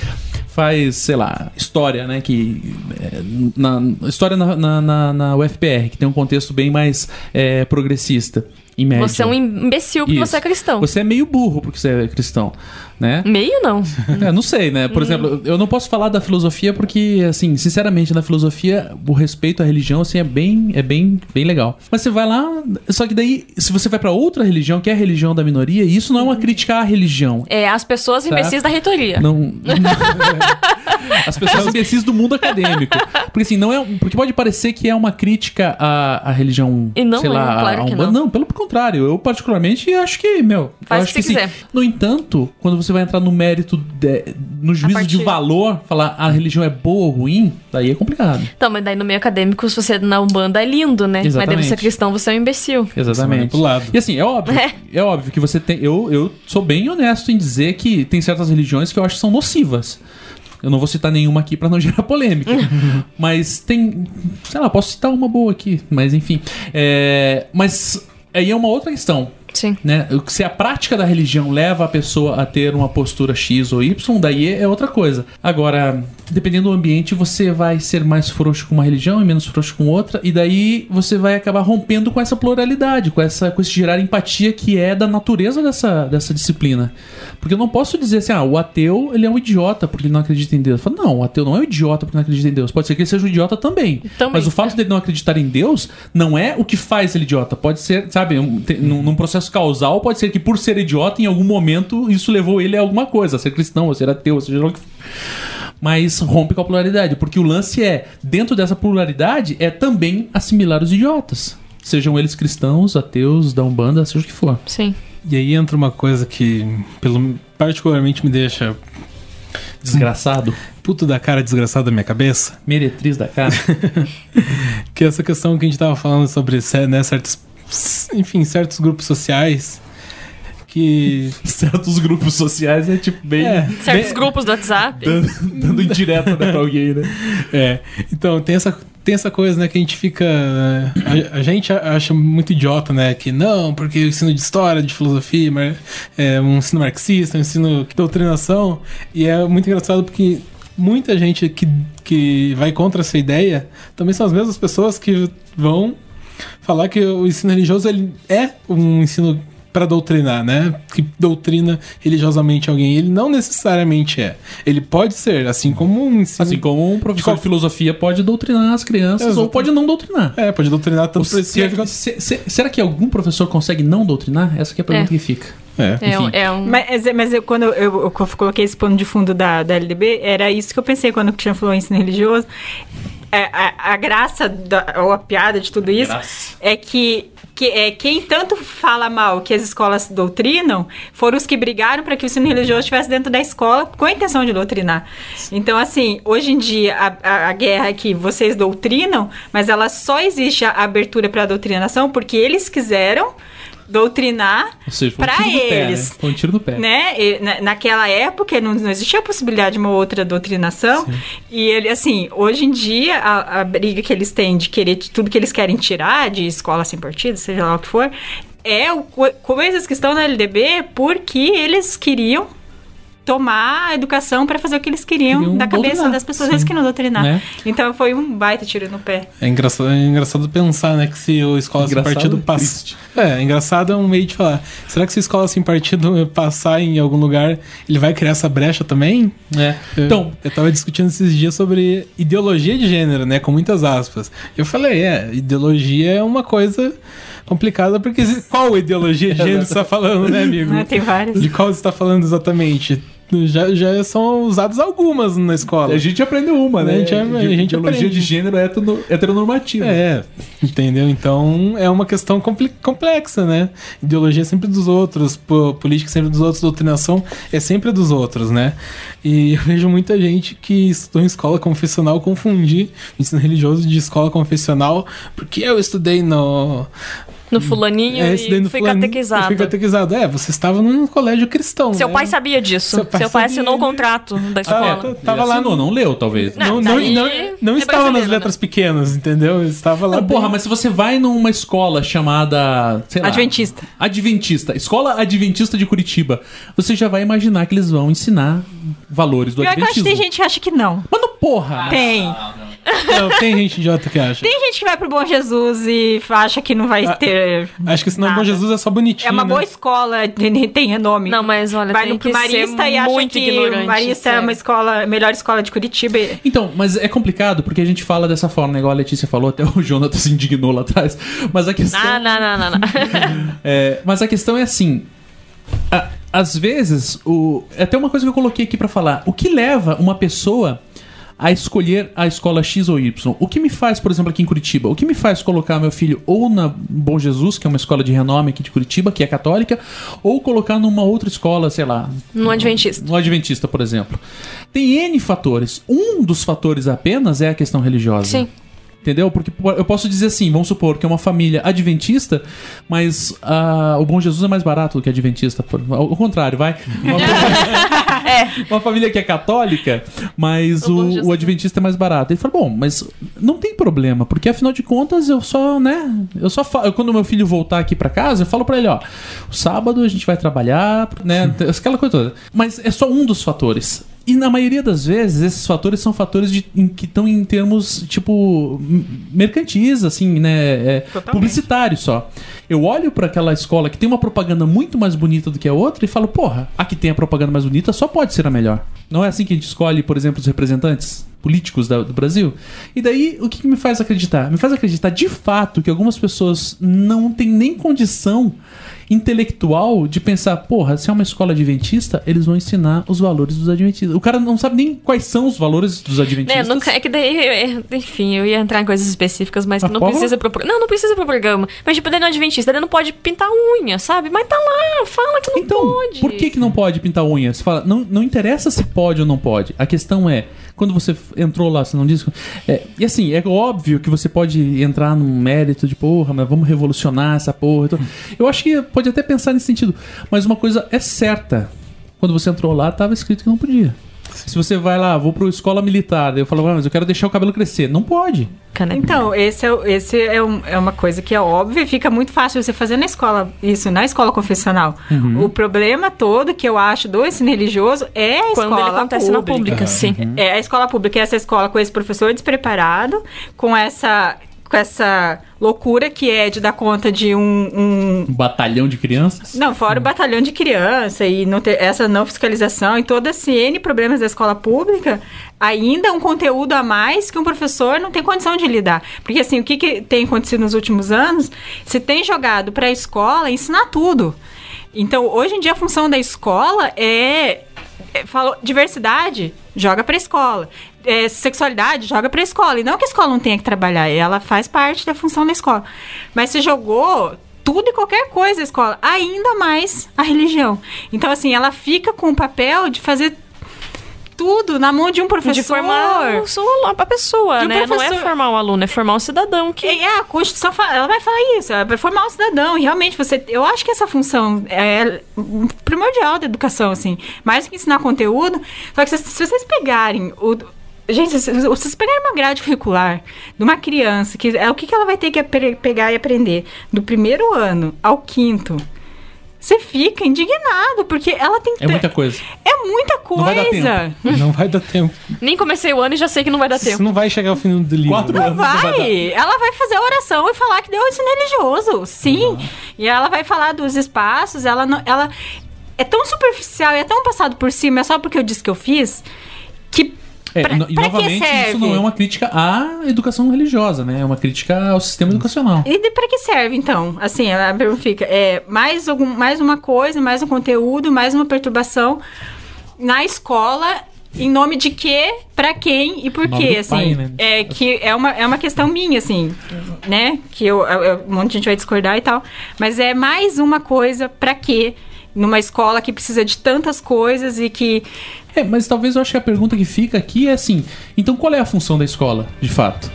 faz, sei lá, história, né? Que. é, na, história na, na, na- na UFPR, que tem um contexto bem mais é, progressista, em média. Você é um imbecil porque Isso. você é cristão. Você é meio burro porque você é cristão, né? Meio não. É, não sei, né? Por exemplo, eu não posso falar da filosofia porque, assim, sinceramente, na filosofia, o respeito à religião, assim, é bem, é bem, bem legal. Mas você vai lá, só que daí, se você vai pra outra religião, que é a religião da minoria, isso não é uma crítica à religião. É as pessoas Tá. imbecis da reitoria. Não. As pessoas imbecis do mundo acadêmico. Porque assim, não é. Porque pode parecer que é uma crítica à, à religião. E não sei é, lá, claro a que Umbanda. não. Não, pelo contrário. Eu, particularmente, acho que, meu. Faz o que que você assim, quiser. No entanto, quando você vai entrar no mérito, de- no juízo de partir- valor, falar a religião é boa ou ruim, daí é complicado. Então, mas daí no meio acadêmico, se você é na Umbanda é lindo, né? Mas daí Exatamente. você é cristão, você é um imbecil. Exatamente. manipulado. E assim, é óbvio, É. é. óbvio que você tem. Eu, eu sou bem honesto em dizer que tem certas religiões que eu acho que são nocivas. Eu não vou citar nenhuma aqui pra não gerar polêmica. mas tem. Sei lá, posso citar uma boa aqui, mas enfim. É, mas aí é uma outra questão. Sim. Né? Se a prática da religião leva a pessoa a ter uma postura X ou Y, daí é outra coisa. Agora, dependendo do ambiente, você vai ser mais frouxo com uma religião e menos frouxo com outra, e daí você vai acabar rompendo com essa pluralidade, com, essa, com esse gerar empatia que é da natureza dessa, dessa disciplina. Porque eu não posso dizer assim, ah, o ateu ele é um idiota porque ele não acredita em Deus. Eu falo, não, o ateu não é um idiota porque não acredita em Deus. Pode ser que ele seja um idiota também. Também, Mas o fato dele não acreditar em Deus não é o que faz ele idiota. Pode ser, sabe, um- num, num processo causal, pode ser que por ser idiota, em algum momento, isso levou ele a alguma coisa, a ser cristão, a ser ateu, seja lá o que for. Mas rompe com a pluralidade, porque o lance é, dentro dessa pluralidade, é também assimilar os idiotas. Sejam eles cristãos, ateus, da Umbanda, seja o que for. Sim. E aí entra uma coisa que pelo, particularmente me deixa Desgraçado. puto da cara desgraçado da minha cabeça, Meretriz da cara. que é essa questão que a gente tava falando sobre né, certos, enfim, certos grupos sociais que Certos grupos sociais é tipo bem. é, Certos bem- grupos do WhatsApp. Dando, dando indireta né, pra alguém, né? É, então tem essa, tem essa coisa, né, que a gente fica. A, a gente acha muito idiota, né? Que não, porque o ensino de história, de filosofia, mar- é um ensino marxista, um ensino de doutrinação. E é muito engraçado porque muita gente que, que vai contra essa ideia também são as mesmas pessoas que vão falar que o ensino religioso ele é um ensino para doutrinar, né? Que doutrina religiosamente alguém. Ele não necessariamente é. Ele pode ser, assim como um ensino. Assim como um professor de filosofia pode doutrinar as crianças Exato. ou pode não doutrinar. É, pode doutrinar tanto Se- quanto. se- se- será que algum professor consegue não doutrinar? Essa que é a pergunta É. que fica. É. É, um- é um. Mas, mas eu, quando eu, eu- coloquei esse pano de fundo da, da LDB, era isso que eu pensei quando o Cristiano falou ensino religioso. É, a, a graça, da, ou a piada de tudo isso, Graça. é que, que é, quem tanto fala mal que as escolas doutrinam foram os que brigaram para que o ensino religioso estivesse dentro da escola com a intenção de doutrinar. Então, assim, hoje em dia, a, a, a guerra é que vocês doutrinam, mas ela só existe a abertura para a doutrinação porque eles quiseram doutrinar um para tiro no pé, eles né? Foi um tiro no pé. né? E na- naquela época não, não existia a possibilidade de uma outra doutrinação. E ele, assim, hoje em dia, a, a briga que eles têm de querer tudo que eles querem tirar de escola sem partido, seja lá o que for, é o, co- coisas que estão na LDB porque eles queriam tomar a educação para fazer o que eles queriam, Queriam da cabeça doutrinar, das pessoas, sim. eles queriam doutrinar. Né? Então foi um baita tiro no pé. É engraçado, é engraçado pensar, né, que se o escola sem Engraçado partido e passa. triste. É, engraçado é um meio de falar. Será que se a escola sem partido passar em algum lugar, ele vai criar essa brecha também? É. Eu- Então, eu tava discutindo esses dias sobre ideologia de gênero, né? Com muitas aspas. Eu falei, é, ideologia é uma coisa complicada, porque qual ideologia de gênero você tá falando, né, amigo? Né? Tem várias. De qual você tá falando exatamente? Já, já são usadas algumas na escola. a gente aprendeu uma, né? A gente- a gente Ideologia aprende. de gênero heterono- heteronormativa. É, entendeu? Então é uma questão complexa, né? Ideologia é sempre dos outros, po- política é sempre dos outros, doutrinação é sempre dos outros, né? E eu vejo muita gente que estudou em escola confessional confundir ensino religioso de escola confessional, porque eu estudei no. No fulaninho é, e no fui fulani- catequizado. Fui catequizado. É, você estava num colégio cristão. Seu né? pai sabia disso. Seu Seu pai pai, sabia. assinou o contrato da Ah, escola. tá- Ele tava lá assinou, no. não leu, talvez. Não, não, daí não, não é estava nas brasileiro, letras né? pequenas, entendeu? Estava lá. Não, porra, mas se você vai numa escola chamada. Sei lá, Adventista. Adventista. Escola Adventista de Curitiba. Você já vai imaginar que eles vão ensinar valores do Pior que eu acho que Adventismo. tem gente que acha que não. Mano, porra! Tem. Não, tem gente idiota que acha. Tem gente que vai pro Bom Jesus e acha que não vai Ah, ter. Acho que senão Nada. Bom Jesus é só bonitinho. É uma né? boa escola, tem, tem renome. Não, mas olha, vai tem no que primarista ser e acha que ignorante, o Marista é uma escola, a melhor escola de Curitiba. e- Então, mas é complicado porque a gente fala dessa forma, né? Igual a Letícia falou, até o Jonathan se indignou lá atrás. Mas a questão. Ah, não, não, não, não. É, mas a questão é assim. a- às vezes, o, é até uma coisa que eu coloquei aqui pra falar. O que leva uma pessoa a escolher a escola X ou Y? O que me faz, por exemplo, aqui em Curitiba? O que me faz colocar meu filho ou na Bom Jesus, que é uma escola de renome aqui de Curitiba, que é católica, ou colocar numa outra escola, sei lá, No Adventista. no Adventista, por exemplo? Tem N fatores. Um dos fatores apenas é a questão religiosa. Sim. Entendeu? Porque eu posso dizer assim, vamos supor que é uma família adventista, mas ah, o Bom Jesus é mais barato do que adventista. Ao contrário, vai. Uma, uma família que é católica, mas O o, o adventista é mais barato. Ele fala, bom, mas não tem problema, porque afinal de contas eu só, né? Eu só falo, quando meu filho voltar aqui pra casa, eu falo pra ele, ó, sábado a gente vai trabalhar, né? Aquela coisa toda. Mas é só um dos fatores. E na maioria das vezes, esses fatores são fatores de, em- que estão em termos, tipo, mercantis, assim, né? É, publicitários só. Eu olho pra aquela escola que tem uma propaganda muito mais bonita do que a outra e falo, porra, a que tem a propaganda mais bonita só pode ser a melhor. Não é assim que a gente escolhe, por exemplo, os representantes políticos da- do Brasil? E daí, o que, que me faz acreditar? Me faz acreditar de fato que algumas pessoas não têm nem condição intelectual de pensar, porra, se é uma escola adventista, eles vão ensinar os valores dos adventistas. O cara não sabe nem quais são os valores dos É, adventistas. nunca, é que daí, é, enfim, eu ia entrar em coisas específicas, mas Ah, não porra? precisa pro Não, não precisa pro programa. Mas, tipo, daí no Adventista, ele não pode pintar unha, sabe? Mas tá lá, fala que não Então, pode. por que, que não pode pintar unha? Você fala, não, não interessa se pode ou não pode. A questão é, quando você entrou lá, você não disse. É, e assim, é óbvio que você pode entrar num mérito de, porra, mas vamos revolucionar essa porra. Eu acho que pode até pensar nesse sentido. Mas uma coisa é certa. Quando você entrou lá, tava escrito que não podia. Se você vai lá, vou pro escola militar, daí eu falo, ah, mas eu quero deixar o cabelo crescer. Não pode. Então, esse, é, esse é, um- é uma coisa que é óbvia e fica muito fácil você fazer na escola, isso, na escola confessional. Uhum. O problema todo que eu acho do ensino religioso é a Quando escola ele acontece na pública, sim. É a escola pública, é essa escola com esse professor despreparado, com essa, com essa loucura que é de dar conta de um- um, Um batalhão de crianças. não, fora o batalhão de criança e não ter essa não fiscalização e toda esse N problemas da escola pública, ainda um conteúdo a mais que um professor não tem condição de lidar. Porque assim, o que, que tem acontecido nos últimos anos? Se tem jogado para a escola ensinar tudo. Então, hoje em dia a função da escola é, é falou diversidade, joga para a escola. É, sexualidade, joga para a escola. E não que a escola não tenha que trabalhar, ela faz parte da função da escola. Mas se jogou tudo e qualquer coisa a escola, ainda mais a religião. Então, assim, ela fica com o papel de fazer tudo na mão de um professor. De formar o a pessoa, um né? Não é professor. formar o aluno, é formar um cidadão que. É, a Constituição fala- ela vai falar isso, ela vai formar um cidadão. E realmente, você, eu acho que essa função é primordial da educação, assim. Mais do que ensinar conteúdo. Só que se, se vocês pegarem o. Gente, se, vocês pegarem uma grade curricular de uma criança, que é o que, que ela vai ter que pegar e aprender do primeiro ano ao quinto. você fica indignado, porque ela tem É muita coisa. É muita coisa. Não vai dar tempo. Não vai dar tempo. Nem comecei o ano e já sei que não vai dar Você tempo. não vai chegar ao fim do livro. Quatro Não anos não vai dar. vai. Ela vai fazer a oração e falar que deu ensino religioso. Sim. E ela vai falar dos espaços. Ela, não, ela é tão superficial e é tão passado por cima, é só porque eu disse que eu fiz, que. É, pra, e pra novamente, isso não é uma crítica à educação religiosa, né? É uma crítica ao sistema educacional. E pra que serve, então? Assim, a pergunta fica: é mais, algum, mais uma coisa, mais um conteúdo, mais uma perturbação na escola. Em nome de quê, pra quem e por quê, assim. pai, né? É que é uma, é uma questão minha, assim, né? Que eu, eu- um monte de gente vai discordar e tal. Mas é mais uma coisa pra quê? Numa escola que precisa de tantas coisas e que. É, mas talvez eu acho que a pergunta que fica aqui é assim: então qual é a função da escola, de fato?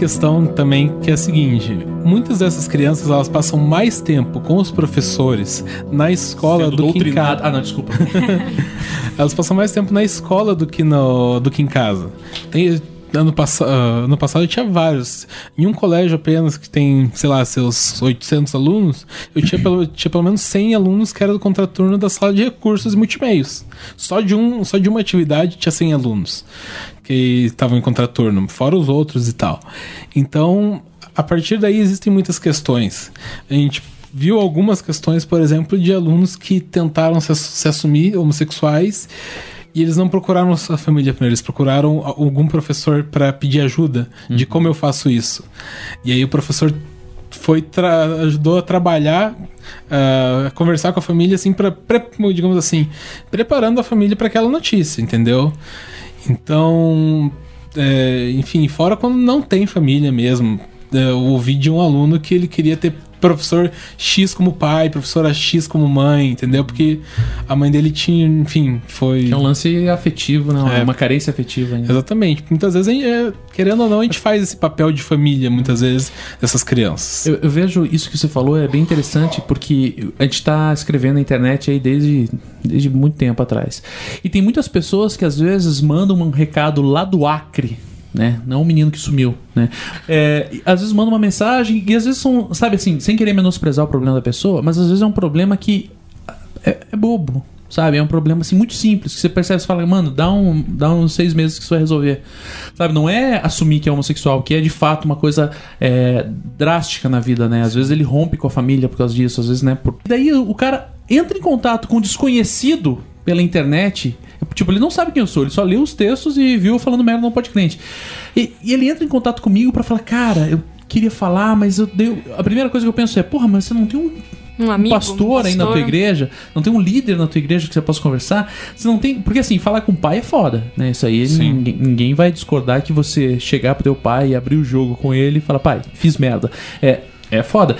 Questão também que é a seguinte: muitas dessas crianças elas passam mais tempo com os professores na escola Sendo do que em casa. Ah, não, desculpa. Elas passam mais tempo na escola do que, no, do que em casa. Tem, ano, pass ah, ano passado eu tinha vários. Em um colégio apenas que tem, sei lá, seus 800 alunos, eu tinha pelo, tinha pelo menos 100 alunos que era do contraturno da sala de recursos e multimeios. Só de, um, só de uma atividade tinha 100 alunos que estavam em contraturno, fora os outros e tal. Então, a partir daí existem muitas questões. A gente viu algumas questões, por exemplo, de alunos que tentaram se, se assumir homossexuais e eles não procuraram a família primeiro, eles procuraram algum professor para pedir ajuda de como eu faço isso. E aí o professor foi ajudou a trabalhar, ah, a conversar com a família assim para digamos assim, preparando a família para aquela notícia, entendeu? Então, é, enfim, fora quando não tem família mesmo. É, Eu ouvi de um aluno que ele queria ter professor X como pai, professora X como mãe, entendeu? Porque a mãe dele tinha, enfim, foi. É um lance afetivo, não? É É. uma carência afetiva ainda. Exatamente. Muitas vezes, gente, é, querendo ou não, a gente faz esse papel de família, muitas vezes, dessas crianças. Eu, eu vejo isso que você falou é bem interessante porque a gente está escrevendo na internet aí desde, desde muito tempo atrás. E tem muitas pessoas que às vezes mandam um recado lá do Acre. Né? Não um menino que sumiu, né? É, e às vezes manda uma mensagem e às vezes são, sabe assim, sem querer menosprezar o problema da pessoa, mas às vezes é um problema que é, é bobo, sabe? É um problema assim muito simples que você percebe, você fala, mano, dá, um, dá uns seis meses que isso vai resolver, sabe? Não é assumir que é homossexual, que é de fato uma coisa é, drástica na vida, né? Às vezes ele rompe com a família por causa disso, às vezes, né? Por... Daí o cara entra em contato com um desconhecido pela internet. Tipo, ele não sabe quem eu sou, ele só leu os textos e viu eu falando merda no podcast. E, e ele entra em contato comigo pra falar, cara, eu queria falar, mas eu dei. A primeira coisa que eu penso é, porra, mas você não tem um Um um amigo. pastor um aí na tua pastor. igreja, não tem um líder na tua igreja que você possa conversar, você não tem, porque assim, falar com o pai é foda, né? Isso aí ninguém, ninguém vai discordar que você chegar pro teu pai e abrir o jogo com ele e falar, pai, fiz merda. É, é foda.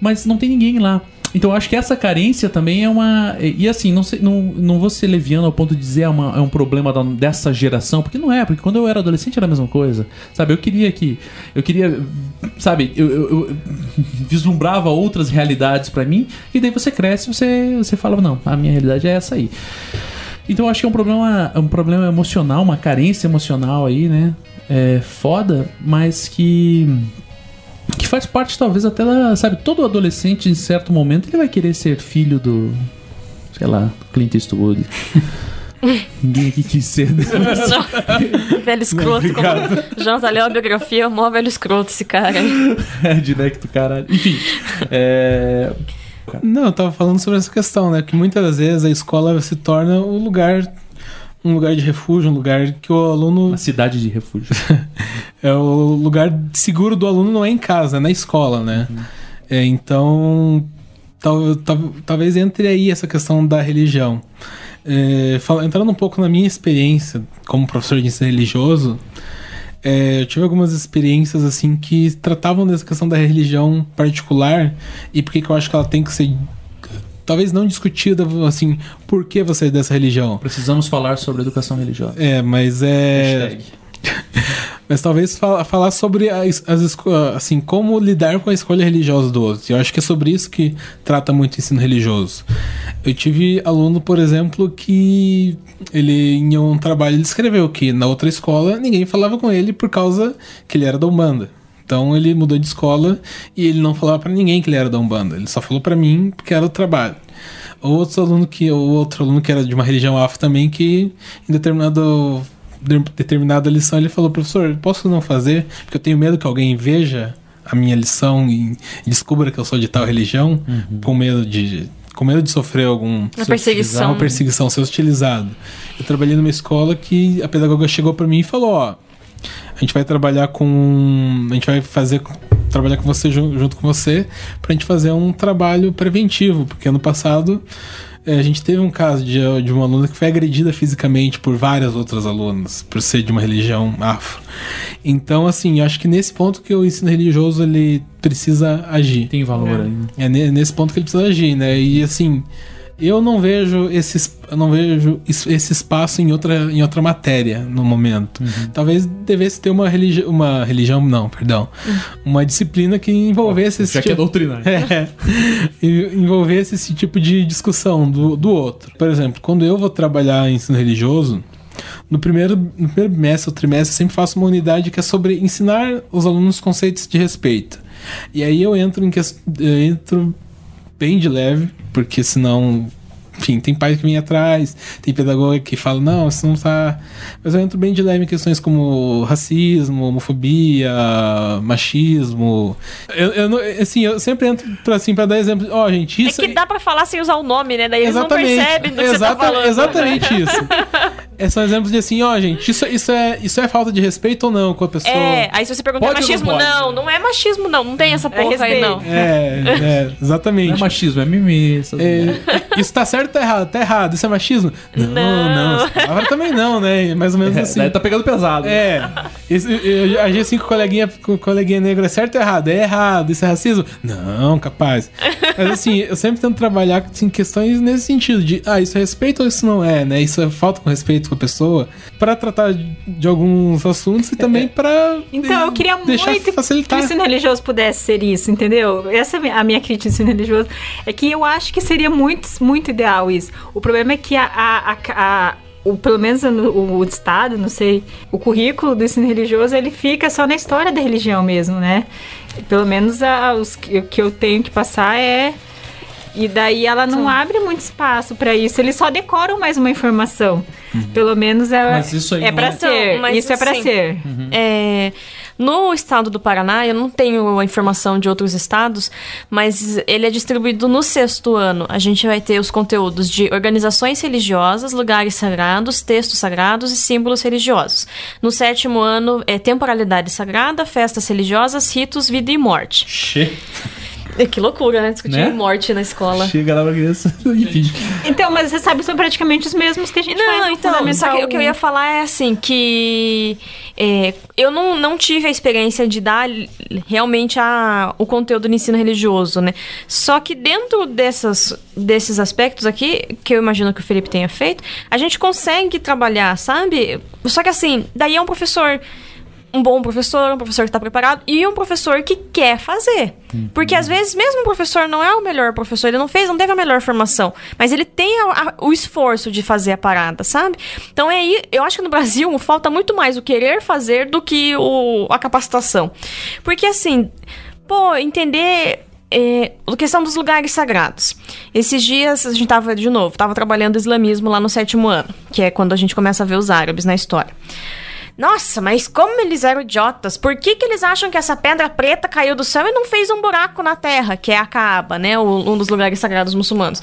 Mas não tem ninguém lá. Então acho que essa carência também é uma. E assim, não, sei, não, não vou ser leviano ao ponto de dizer é, uma- é um problema da- dessa geração, porque não é, porque quando eu era adolescente era a mesma coisa. Sabe, eu queria que. Eu queria. Sabe, eu, eu- eu vislumbrava outras realidades pra mim, e daí você cresce você, você fala, não, a minha realidade é essa aí. Então eu acho que é um problema, um problema emocional, uma carência emocional aí, né? É foda, mas que que faz parte talvez até da, sabe, todo adolescente em certo momento ele vai querer ser filho do sei lá, Clint Eastwood. Ninguém aqui quis ser. velho escroto. como... Jonathan leu a biografia, mó velho escroto esse cara. É, Direct do caralho. Enfim, é, Não, eu tava falando sobre essa questão, né? Que muitas vezes a escola se torna um lugar. Um lugar de refúgio, um lugar que o aluno. uma cidade de refúgio. É o lugar seguro do aluno não é em casa, é na escola, né? É, então, tal, tal- talvez entre aí essa questão da religião. É, fala- entrando um pouco na minha experiência como professor de ensino religioso, é, eu tive algumas experiências assim que tratavam dessa questão da religião particular e por que que eu acho que ela tem que ser talvez não discutida assim por que você é dessa religião Precisamos falar sobre educação religiosa. é mas é Hashtag. mas talvez fala- falar sobre as, as assim como lidar com a escolha religiosa do outro eu acho que é sobre isso que trata muito o ensino religioso eu tive aluno por exemplo que ele em um trabalho ele escreveu que na outra escola ninguém falava com ele por causa que ele era da Umbanda então ele mudou de escola e ele não falava pra ninguém que ele era da Umbanda. Ele só falou pra mim porque era o trabalho. Outro aluno que ou outro aluno que era de uma religião afro também que em determinado de- determinada lição ele falou professor posso não fazer porque eu tenho medo que alguém veja a minha lição e descubra que eu sou de tal religião com medo de com medo de sofrer algum Uma perseguição. uma perseguição ser hostilizado eu trabalhei numa escola que a pedagoga chegou pra mim e falou ó a gente vai trabalhar com. A gente vai fazer. Trabalhar com você jun- junto com você pra gente fazer um trabalho preventivo, porque ano passado eh, a gente teve um caso de, de uma aluna que foi agredida fisicamente por várias outras alunas, por ser de uma religião afro. Então, assim, eu acho que nesse ponto que o ensino religioso ele precisa agir. Tem valor ainda. É ne- nesse ponto que ele precisa agir, né? E assim, eu não vejo esse, não vejo esse espaço em outra, em outra matéria no momento. Talvez devesse ter uma, religi uma religião, não, perdão, uma disciplina que envolvesse esse Já que é tipo- doutrinário. é, envolvesse esse tipo de discussão do, do outro. Por exemplo, quando eu vou trabalhar em ensino religioso, no primeiro, no primeiro bimestre ou trimestre, eu sempre faço uma unidade que é sobre ensinar os alunos conceitos de respeito. E aí eu entro em ques- eu entro bem de leve, porque senão. Enfim, tem pais que vêm atrás, tem pedagoga que fala, não, isso não tá. Mas eu entro bem de leve em questões como racismo, homofobia, machismo. Eu, eu não- assim, eu sempre entro pra, assim, pra dar exemplo. Ó, gente, É isso que dá pra falar sem usar o nome, né? Daí eles Exatamente. não percebem do que você tá Exata- falando. Exatamente isso. É, são exemplos de assim, ó, gente, isso, isso, é, isso é falta de respeito ou não com a pessoa? É, aí se você perguntar Pode ou não machismo, pode? não, não é machismo, não. Não tem essa porra aí, respeito. não. É, é, Não exatamente. é machismo, é mimimi. É, isso tá certo tá errado? Tá errado. Isso é machismo? Não, Não. não. essa palavra também não, né? Mais ou menos É, assim. daí tá pegando pesado. É. Isso, eu, agir assim com o coleguinha, com coleguinha negro é certo ou errado? É errado. Isso é racismo? Não, capaz. Mas assim, eu sempre tento trabalhar assim, questões nesse sentido de, ah, isso é respeito ou isso não é, né? Isso é falta com respeito com a pessoa pra tratar de, alguns assuntos e também pra Então, eu queria deixar muito que o facilitar. ensino religioso pudesse ser isso, entendeu? Essa é a minha- a minha crítica do ensino religioso. É que eu acho que seria muito, muito ideal isso. O problema é que a, a- a- a- o, pelo menos no- o, Estado, não sei, o currículo do ensino religioso, ele fica só na história da religião mesmo, né? Pelo menos a- os que, o que eu tenho que passar é... E daí ela não abre muito espaço pra isso. Eles só decoram mais uma informação. Pelo menos é, Mas isso aí é pra é- ser. Então, mas isso é pra assim, ser. É, no estado do Paraná, eu não tenho a informação de outros estados, mas ele é distribuído no sexto ano. A gente vai ter os conteúdos de organizações religiosas, lugares sagrados, textos sagrados e símbolos religiosos. No sétimo ano é temporalidade sagrada, festas religiosas, ritos, vida e morte. Che- Que loucura, né? Discutir Né? morte na escola. Chega lá pra criança. Então, mas você sabe, são praticamente os mesmos que a gente faz Não, no então, só que o que eu ia 1. falar é assim, que é, eu não, não tive a experiência de dar realmente a, o conteúdo do ensino religioso, né? Só que dentro dessas, desses aspectos aqui, que eu imagino que o Felipe tenha feito, a gente consegue trabalhar, sabe? Só que assim, daí é um professor um bom professor, um professor que está preparado e um professor que quer fazer. Porque às vezes, mesmo o professor não é o melhor professor, ele não fez, não teve a melhor formação, mas ele tem a- a- o esforço de fazer a parada, sabe? Então é aí, eu acho que no Brasil falta muito mais o querer fazer do que o, a capacitação. Porque assim, pô, entender é, questão dos lugares sagrados. Esses dias a gente tava, de novo, tava trabalhando islamismo lá no sétimo ano, que é quando a gente começa a ver os árabes na história. Nossa, mas como eles eram idiotas? Por que, que eles acham que essa pedra preta caiu do céu e não fez um buraco na terra, que é a Kaaba, né? o- Um dos lugares sagrados muçulmanos.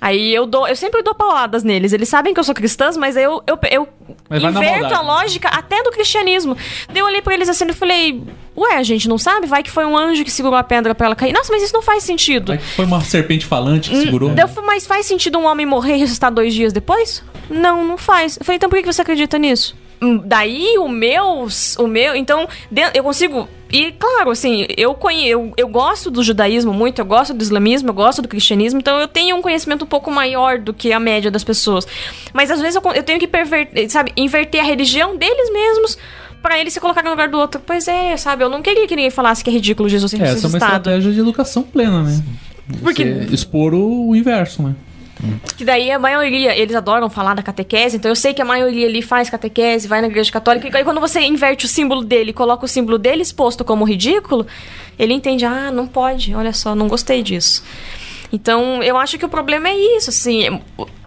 Aí eu dou, eu sempre dou pauladas neles. Eles sabem que eu sou cristã, mas eu, eu, eu Mas vai inverto a lógica até do cristianismo. Daí eu olhei pra eles assim e falei: Ué, a gente não sabe? Vai que foi um anjo que segurou a pedra pra ela cair. Nossa, mas isso não faz sentido. Aí foi uma serpente falante que Hum, segurou. Eu falei, mas faz sentido um homem morrer e ressuscitar dois dias depois? Não, não faz. Eu falei, então por que que você acredita nisso? Hum, daí o meu, o meu, então eu consigo e claro, assim, eu, conhe, eu, eu gosto do judaísmo muito, eu gosto do islamismo, eu gosto do cristianismo, então eu tenho um conhecimento um pouco maior do que a média das pessoas. Mas às vezes eu, eu tenho que perverter, sabe, inverter a religião deles mesmos pra eles se colocarem no lugar do outro. Pois é, sabe, eu não queria que ninguém falasse que é ridículo Jesus ser É, essa é uma ressuscitado. estratégia de educação plena, né? Porque- Você expor o, o inverso, né? Que daí a maioria, eles adoram falar da catequese, então eu sei que a maioria ali faz catequese, vai na igreja católica, e aí quando você inverte o símbolo dele coloca o símbolo dele exposto como ridículo, ele entende, ah, não pode, olha só, não gostei disso. Então, eu acho que o problema é isso, assim.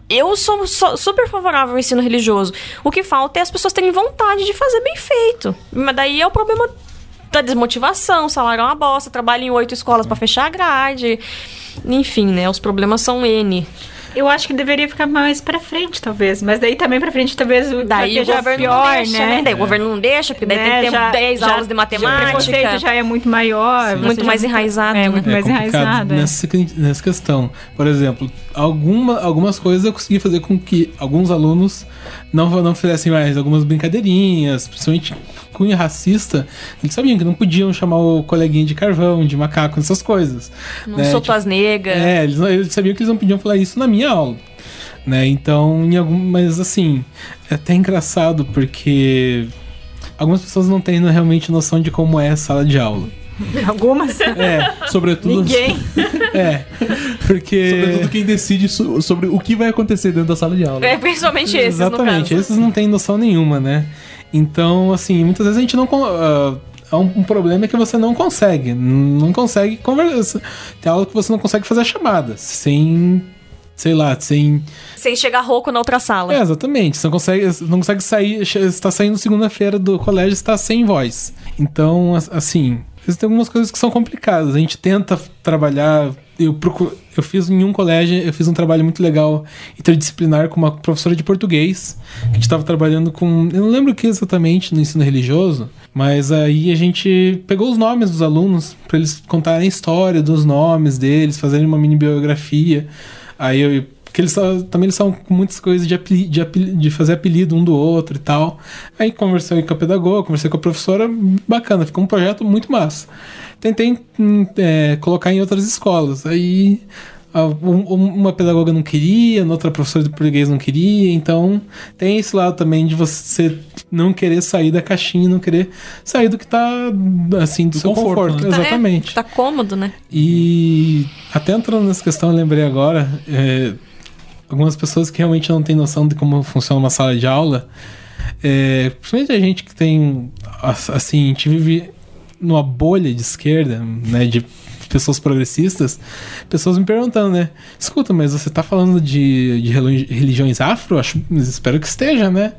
Eu sou, super favorável ao ensino religioso. O que falta é as pessoas terem vontade de fazer bem feito. Mas daí é o problema da desmotivação, salário é uma bosta, trabalho em oito escolas pra fechar a grade. Enfim, né? Os problemas são N. Eu acho que deveria ficar mais pra frente, talvez. Mas daí também pra frente, talvez o Daí o esteja governo pior, não deixa, né? Daí o governo não deixa, porque daí tem Né? que ter Já- 10 já- aulas de O matemática. preconceito já é muito maior. Muito mais não- enraizado, É, né? muito É mais enraizado. é. nessa, nessa questão. Por exemplo, alguma, algumas coisas eu consegui fazer com que alguns alunos não, não fizessem mais algumas brincadeirinhas, principalmente cunho racista. Eles sabiam que não podiam chamar o coleguinha de carvão, de macaco, essas coisas. Não né? sou Tipo, tuas negas. É, eles, eles sabiam que eles não podiam falar isso na minha aula. Né? Então, em algum, mas assim, é até engraçado porque algumas pessoas não têm realmente noção de como é a sala de aula. Algumas. É, Sobretudo, Ninguém. é. Porque. sobretudo quem decide so- sobre o que vai acontecer dentro da sala de aula. É, principalmente esses, Exatamente, no caso. esses não têm noção nenhuma, né? Então, assim, muitas vezes a gente não. há um, um problema é que você não consegue. Não consegue conversar. Tem aula que você não consegue fazer a chamada. Sem. Sei lá, sem. Sem chegar rouco na outra sala. É, exatamente. Você não consegue, você não consegue sair. Você está saindo segunda-feira do colégio e está sem voz. Então, as- assim. Existem algumas coisas que são complicadas. A gente tenta trabalhar. Eu, procuro, eu fiz em um colégio, eu fiz um trabalho muito legal interdisciplinar com uma professora de português, que a gente estava trabalhando com. Eu não lembro o que exatamente no ensino religioso, mas aí a gente pegou os nomes dos alunos para eles contarem a história dos nomes deles, fazerem uma mini biografia. Aí eu. Porque eles só- também eles são com muitas coisas de, apeli- de, apeli- de fazer apelido um do outro e tal. Aí conversei com a pedagoga, conversei com a professora, bacana, ficou um projeto muito massa. Tentei hum, é, colocar em outras escolas. Aí a- um- um- uma pedagoga não queria, outra professora de português não queria, então tem esse lado também de você não querer sair da caixinha, não querer sair do que tá assim, do, Do seu conforto, conforto. né? Tá- é, Exatamente. tá cômodo, né? E até entrando nessa questão, eu lembrei agora, é, algumas pessoas que realmente não têm noção de como funciona uma sala de aula, é, principalmente a gente que tem, as- assim, a gente vive numa bolha de esquerda, né, de pessoas progressistas, pessoas me perguntando, né, escuta, mas você tá falando de, de religi- religiões afro? Acho, espero que esteja, né?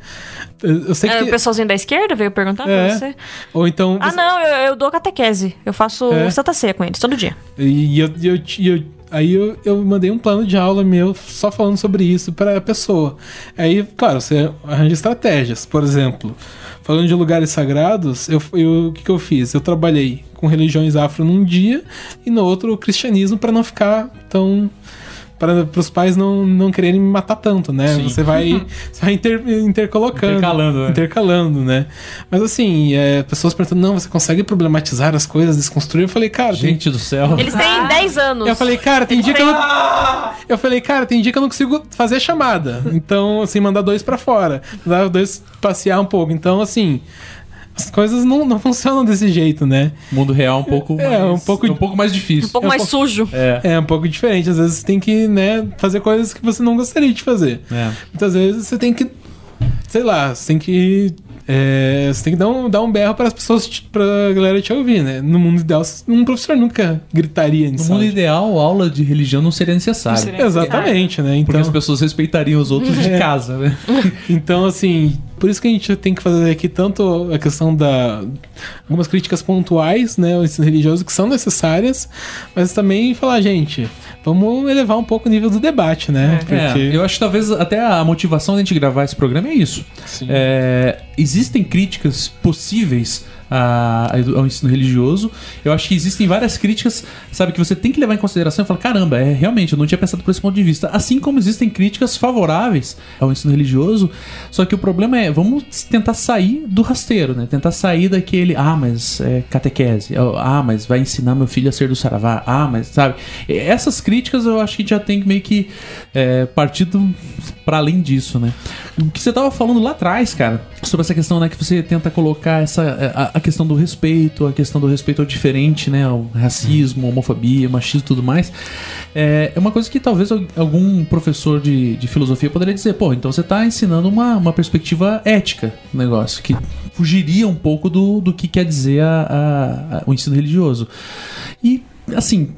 Eu sei É, que... O pessoalzinho da esquerda veio perguntar É. pra você. Ou então... Ah, você- não, eu, eu dou catequese. Eu faço É. Santa Ceia com eles todo dia. E eu, eu, e eu- aí eu, eu mandei um plano de aula meu só falando sobre isso para a pessoa. Aí, claro, você arranja estratégias. Por exemplo, falando de lugares sagrados, eu, eu- o que, que eu fiz? Eu trabalhei com religiões afro num dia e no outro o cristianismo para não ficar tão para os pais não, não quererem me matar tanto, né? Sim. Você vai, você vai inter- intercolocando. Intercalando, né? Intercalando, né? Mas assim, é, pessoas perguntando, não, você consegue problematizar as coisas, desconstruir? Eu falei, cara, tem- Gente do céu. Eles têm 10 anos. eu falei, cara, tem dia que eu não. Eu falei, cara, tem dia que eu não consigo fazer chamada. Então, assim, mandar dois pra fora. Mandar dois passear um pouco. Então, assim. As coisas não, não funcionam desse jeito, né? Mundo real é um pouco É, mais, um pouco- é um pouco mais difícil. Um pouco Eu mais vou- sujo. É. É um pouco diferente. Às vezes você tem que, né, fazer coisas que você não gostaria de fazer. É. Muitas vezes você tem que. Sei lá, você tem que. é, você tem que dar um, dar um berro para as pessoas, te- pra galera te ouvir, né? No mundo ideal, um professor nunca gritaria No nisso. mundo ideal, aula de religião não seria necessária. Não seria. Exatamente, né? Porque Então, as pessoas respeitariam os outros de É. casa, né? então, assim, por isso que a gente tem que fazer aqui tanto a questão da. algumas críticas pontuais, né? O ensino religioso que são necessárias, mas também falar, gente, vamos elevar um pouco o nível do debate, né? É, eu acho que talvez até a motivação da gente gravar esse programa é isso. É, existem críticas possíveis a- ao ensino religioso. Eu acho que existem várias críticas, sabe, que você tem que levar em consideração e falar, caramba, é realmente, eu não tinha pensado por esse ponto de vista. Assim como existem críticas favoráveis ao ensino religioso, só que o problema é, vamos tentar sair do rasteiro, né? Tentar sair daquele, ah, mas é catequese, ah, mas vai ensinar meu filho a ser do saravá, ah, mas, sabe? Essas críticas eu acho que já tem que meio que é, partido para além disso, né? O que você tava falando lá atrás, cara, sobre essa questão, né, que você tenta colocar essa a, a questão do respeito, a questão do respeito ao diferente, né, ao racismo, homofobia, machismo e tudo mais, é, é uma coisa que talvez al- algum professor de, de filosofia poderia dizer, pô, então você tá ensinando uma, uma perspectiva ética no negócio, que fugiria um pouco do, do que quer dizer a, a- a- o ensino religioso. E, assim,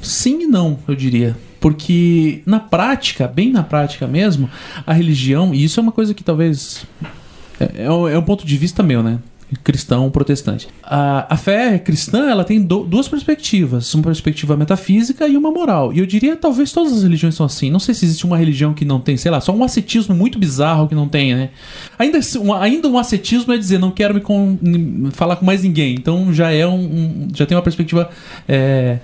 Sim e não, eu diria. Porque na prática, bem na prática mesmo, a religião, e isso é uma coisa que talvez. É, é é um ponto de vista meu, né? Cristão, protestante. A, a fé cristã, ela tem do- duas perspectivas: uma perspectiva metafísica e uma moral. E eu diria, talvez todas as religiões são assim. Não sei se existe uma religião que não tem, sei lá, só um ascetismo muito bizarro que não tem, né? Ainda, um, ainda um ascetismo é dizer, não quero me com- falar com mais ninguém. Então já é um. um- já tem uma perspectiva. é,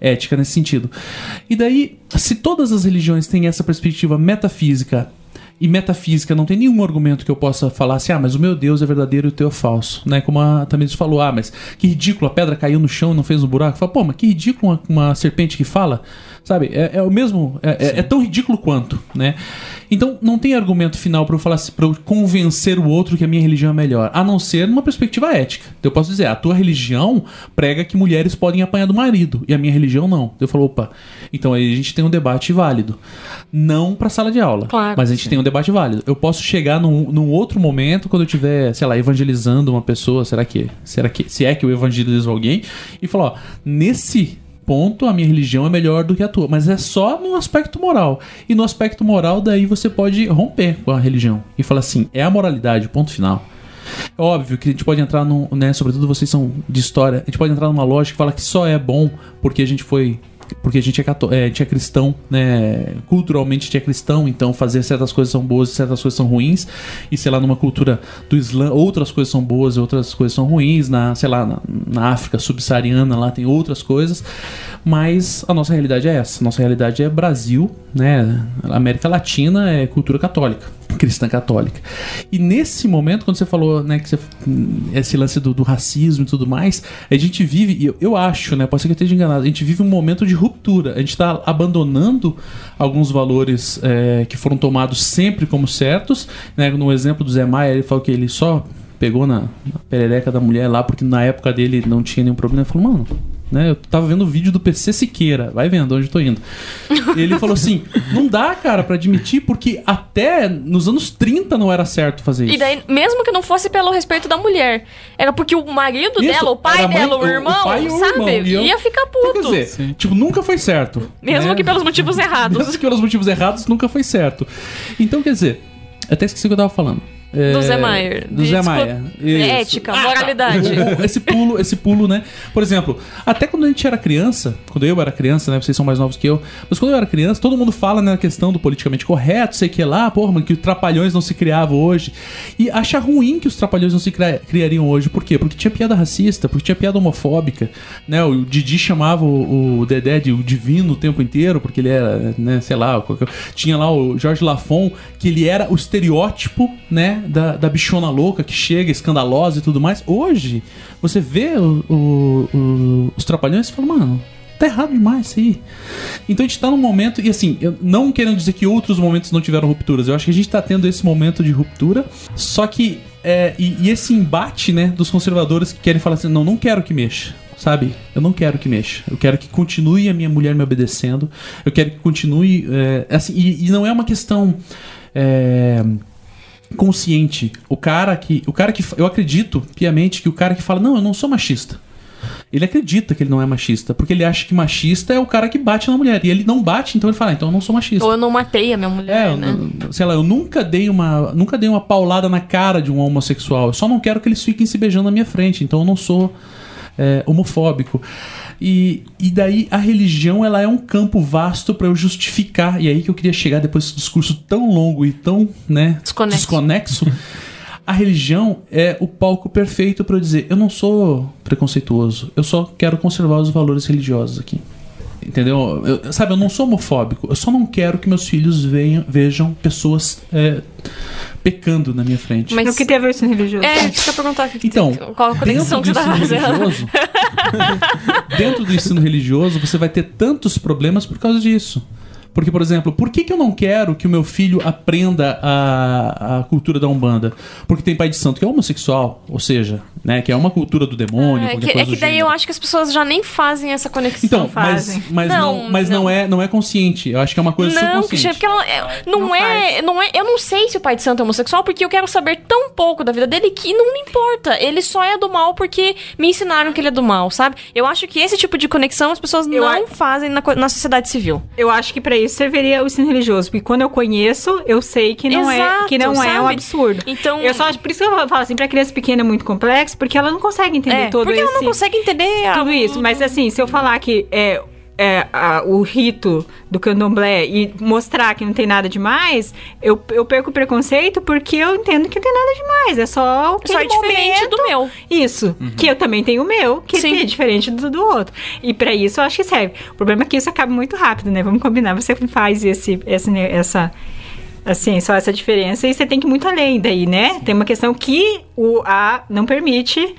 ética nesse sentido. E daí, se todas as religiões têm essa perspectiva metafísica e metafísica não tem nenhum argumento que eu possa falar assim, ah, mas o meu Deus é verdadeiro e o teu é falso, né? Como a Tamiris falou, ah, mas que ridículo, a pedra caiu no chão e não fez um buraco. Fala, pô, mas que ridículo uma, uma serpente que fala, sabe? É, é o mesmo, é, é- é tão ridículo quanto, né? Então não tem argumento final pra eu falar assim, para eu convencer o outro que a minha religião é melhor, a não ser numa perspectiva ética. Então eu posso dizer, a tua religião prega que mulheres podem apanhar do marido e a minha religião não. Eu falo, opa, então aí a gente tem um debate válido. Não pra sala de aula, Claro. mas a gente tem um debate válido. Eu posso chegar num, num outro momento, quando eu estiver, sei lá, evangelizando uma pessoa, será que, será que, se é que eu evangelizo alguém, e falar, ó, nesse ponto a minha religião é melhor do que a tua, mas é só no aspecto moral. E no aspecto moral, daí você pode romper com a religião e falar assim, é a moralidade, ponto final. É óbvio que a gente pode entrar num, né, sobretudo vocês são de história, a gente pode entrar numa lógica que fala que só é bom porque a gente foi porque a gente é, cató- é, a gente é cristão, né? Culturalmente a gente é cristão, então fazer certas coisas são boas e certas coisas são ruins. E sei lá, numa cultura do Islã, outras coisas são boas e outras coisas são ruins. Na, sei lá, na, na África subsaariana lá tem outras coisas. Mas a nossa realidade é essa. Nossa realidade é Brasil, né? América Latina é cultura católica, cristã católica. E nesse momento, quando você falou, né, que você, esse lance do, do racismo e tudo mais, a gente vive, eu, eu acho, né, pode ser que eu esteja enganado, a gente vive um momento de ruptura. A gente está abandonando alguns valores é, que foram tomados sempre como certos. Né? No exemplo do Zé Maia, ele falou que ele só pegou na, na perereca da mulher lá porque na época dele não tinha nenhum problema. Ele falou, mano, né? Eu tava vendo o vídeo do PC Siqueira, vai vendo onde eu tô indo. Ele falou assim: não dá, cara, pra admitir, porque até nos anos 30 não era certo fazer isso. E daí, mesmo que não fosse pelo respeito da mulher, era porque o marido Isso, dela, o pai mãe- dela, o o- o irmão, pai o sabe? irmão, e Ia ficar Então, puto. quer dizer, tipo, nunca foi certo. mesmo né? que pelos motivos errados. Mesmo que pelos motivos errados, nunca foi certo. Então, quer dizer, até esqueci o que eu tava falando. É, Do Zé Maier. Do Zé Maia. Isso. Ética, tá. moralidade. Esse pulo, esse pulo, né? Por exemplo, até quando a gente era criança, quando eu era criança, né? Vocês são mais novos que eu, mas quando eu era criança, todo mundo fala né, na questão do politicamente correto, sei que lá, porra, mano, que os trapalhões não se criavam hoje. E acha ruim que os trapalhões não se cria- criariam hoje. Por quê? Porque tinha piada racista, porque tinha piada homofóbica, né? O Didi chamava o, o Dedé de o divino o tempo inteiro, porque ele era, né, sei lá, qualquer- tinha lá o Jorge Lafon, que ele era o estereótipo, né, da, da bichona louca que chega, escandalosa e tudo mais. Hoje, você vê o- o- o- os trapalhões e fala, mano, tá errado demais isso aí. Então a gente tá num momento, e assim, eu não querendo dizer que outros momentos não tiveram rupturas, eu acho que a gente tá tendo esse momento de ruptura, só que, é, e, e esse embate, né, dos conservadores que querem falar assim, não, não quero que mexa. Sabe? Eu não quero que mexa. Eu quero que continue a minha mulher me obedecendo. Eu quero que continue. é, assim, e, e não é uma questão. é, consciente. O cara que. O cara que. Eu acredito piamente que o cara que fala, não, eu não sou machista. Ele acredita que ele não é machista, porque ele acha que machista é o cara que bate na mulher. E ele não bate, então ele fala, ah, então eu não sou machista. Ou eu não matei a minha É, mulher, eu né? sei lá, eu nunca dei uma, nunca dei uma paulada na cara de um homossexual. Eu só não quero que eles fiquem se beijando na minha frente. Então eu não sou é, homofóbico. E, e daí a religião ela é um campo vasto para eu justificar. E aí que eu queria chegar depois desse discurso tão longo e tão, né, Desconexo. desconexo. a religião é o palco perfeito para eu dizer: eu não sou preconceituoso, eu só quero conservar os valores religiosos aqui. Entendeu? Eu- sabe, eu não sou homofóbico, eu só não quero que meus filhos venham, vejam pessoas é, pecando na minha frente. Mas- O que tem a ver com ensino religioso? É, isso que eu perguntar aqui. Então, qual a conexão que você tá ensino fazendo? religioso, dentro do ensino religioso, você vai ter tantos problemas por causa disso. Porque, por exemplo, por que, que eu não quero que o meu filho aprenda a, a cultura da Umbanda? Porque tem pai de santo que é homossexual, ou seja, né, que é uma cultura do demônio, É que, é que daí gênero. eu acho que as pessoas já nem fazem essa conexão. Então, mas, fazem. mas, não, Não, mas não. não. é, não é consciente. Eu acho que é uma coisa Não, subconsciente. Porque ela é- não, Não é, não é. Eu não sei se o pai de santo é homossexual, porque eu quero saber tão pouco da vida dele que não me importa. Ele só é do mal porque me ensinaram que ele é do mal, sabe? Eu acho que esse tipo de conexão as pessoas Eu não a- fazem na, na sociedade civil. Eu acho que pra isso serviria o ensino religioso, porque quando eu conheço, eu sei que não é Exato, que não é um absurdo. Então- eu só por isso que eu falo assim, pra criança pequena é muito complexo, porque ela não consegue entender É, todo porque esse ela não consegue entender a- tudo isso. Mas assim, se eu falar que é é, a- o rito do candomblé e mostrar que não tem nada demais, eu, eu perco o preconceito porque eu entendo que não tem nada demais. É só o que Só é diferente do meu. Isso. Que eu também tenho o meu, que Sim. é diferente do, do outro. E pra isso eu acho que serve. O problema é que isso acaba muito rápido, né? Vamos combinar. Você faz esse, esse, essa. Assim, só essa diferença e você tem que ir muito além daí, né? Tem uma questão que o A não permite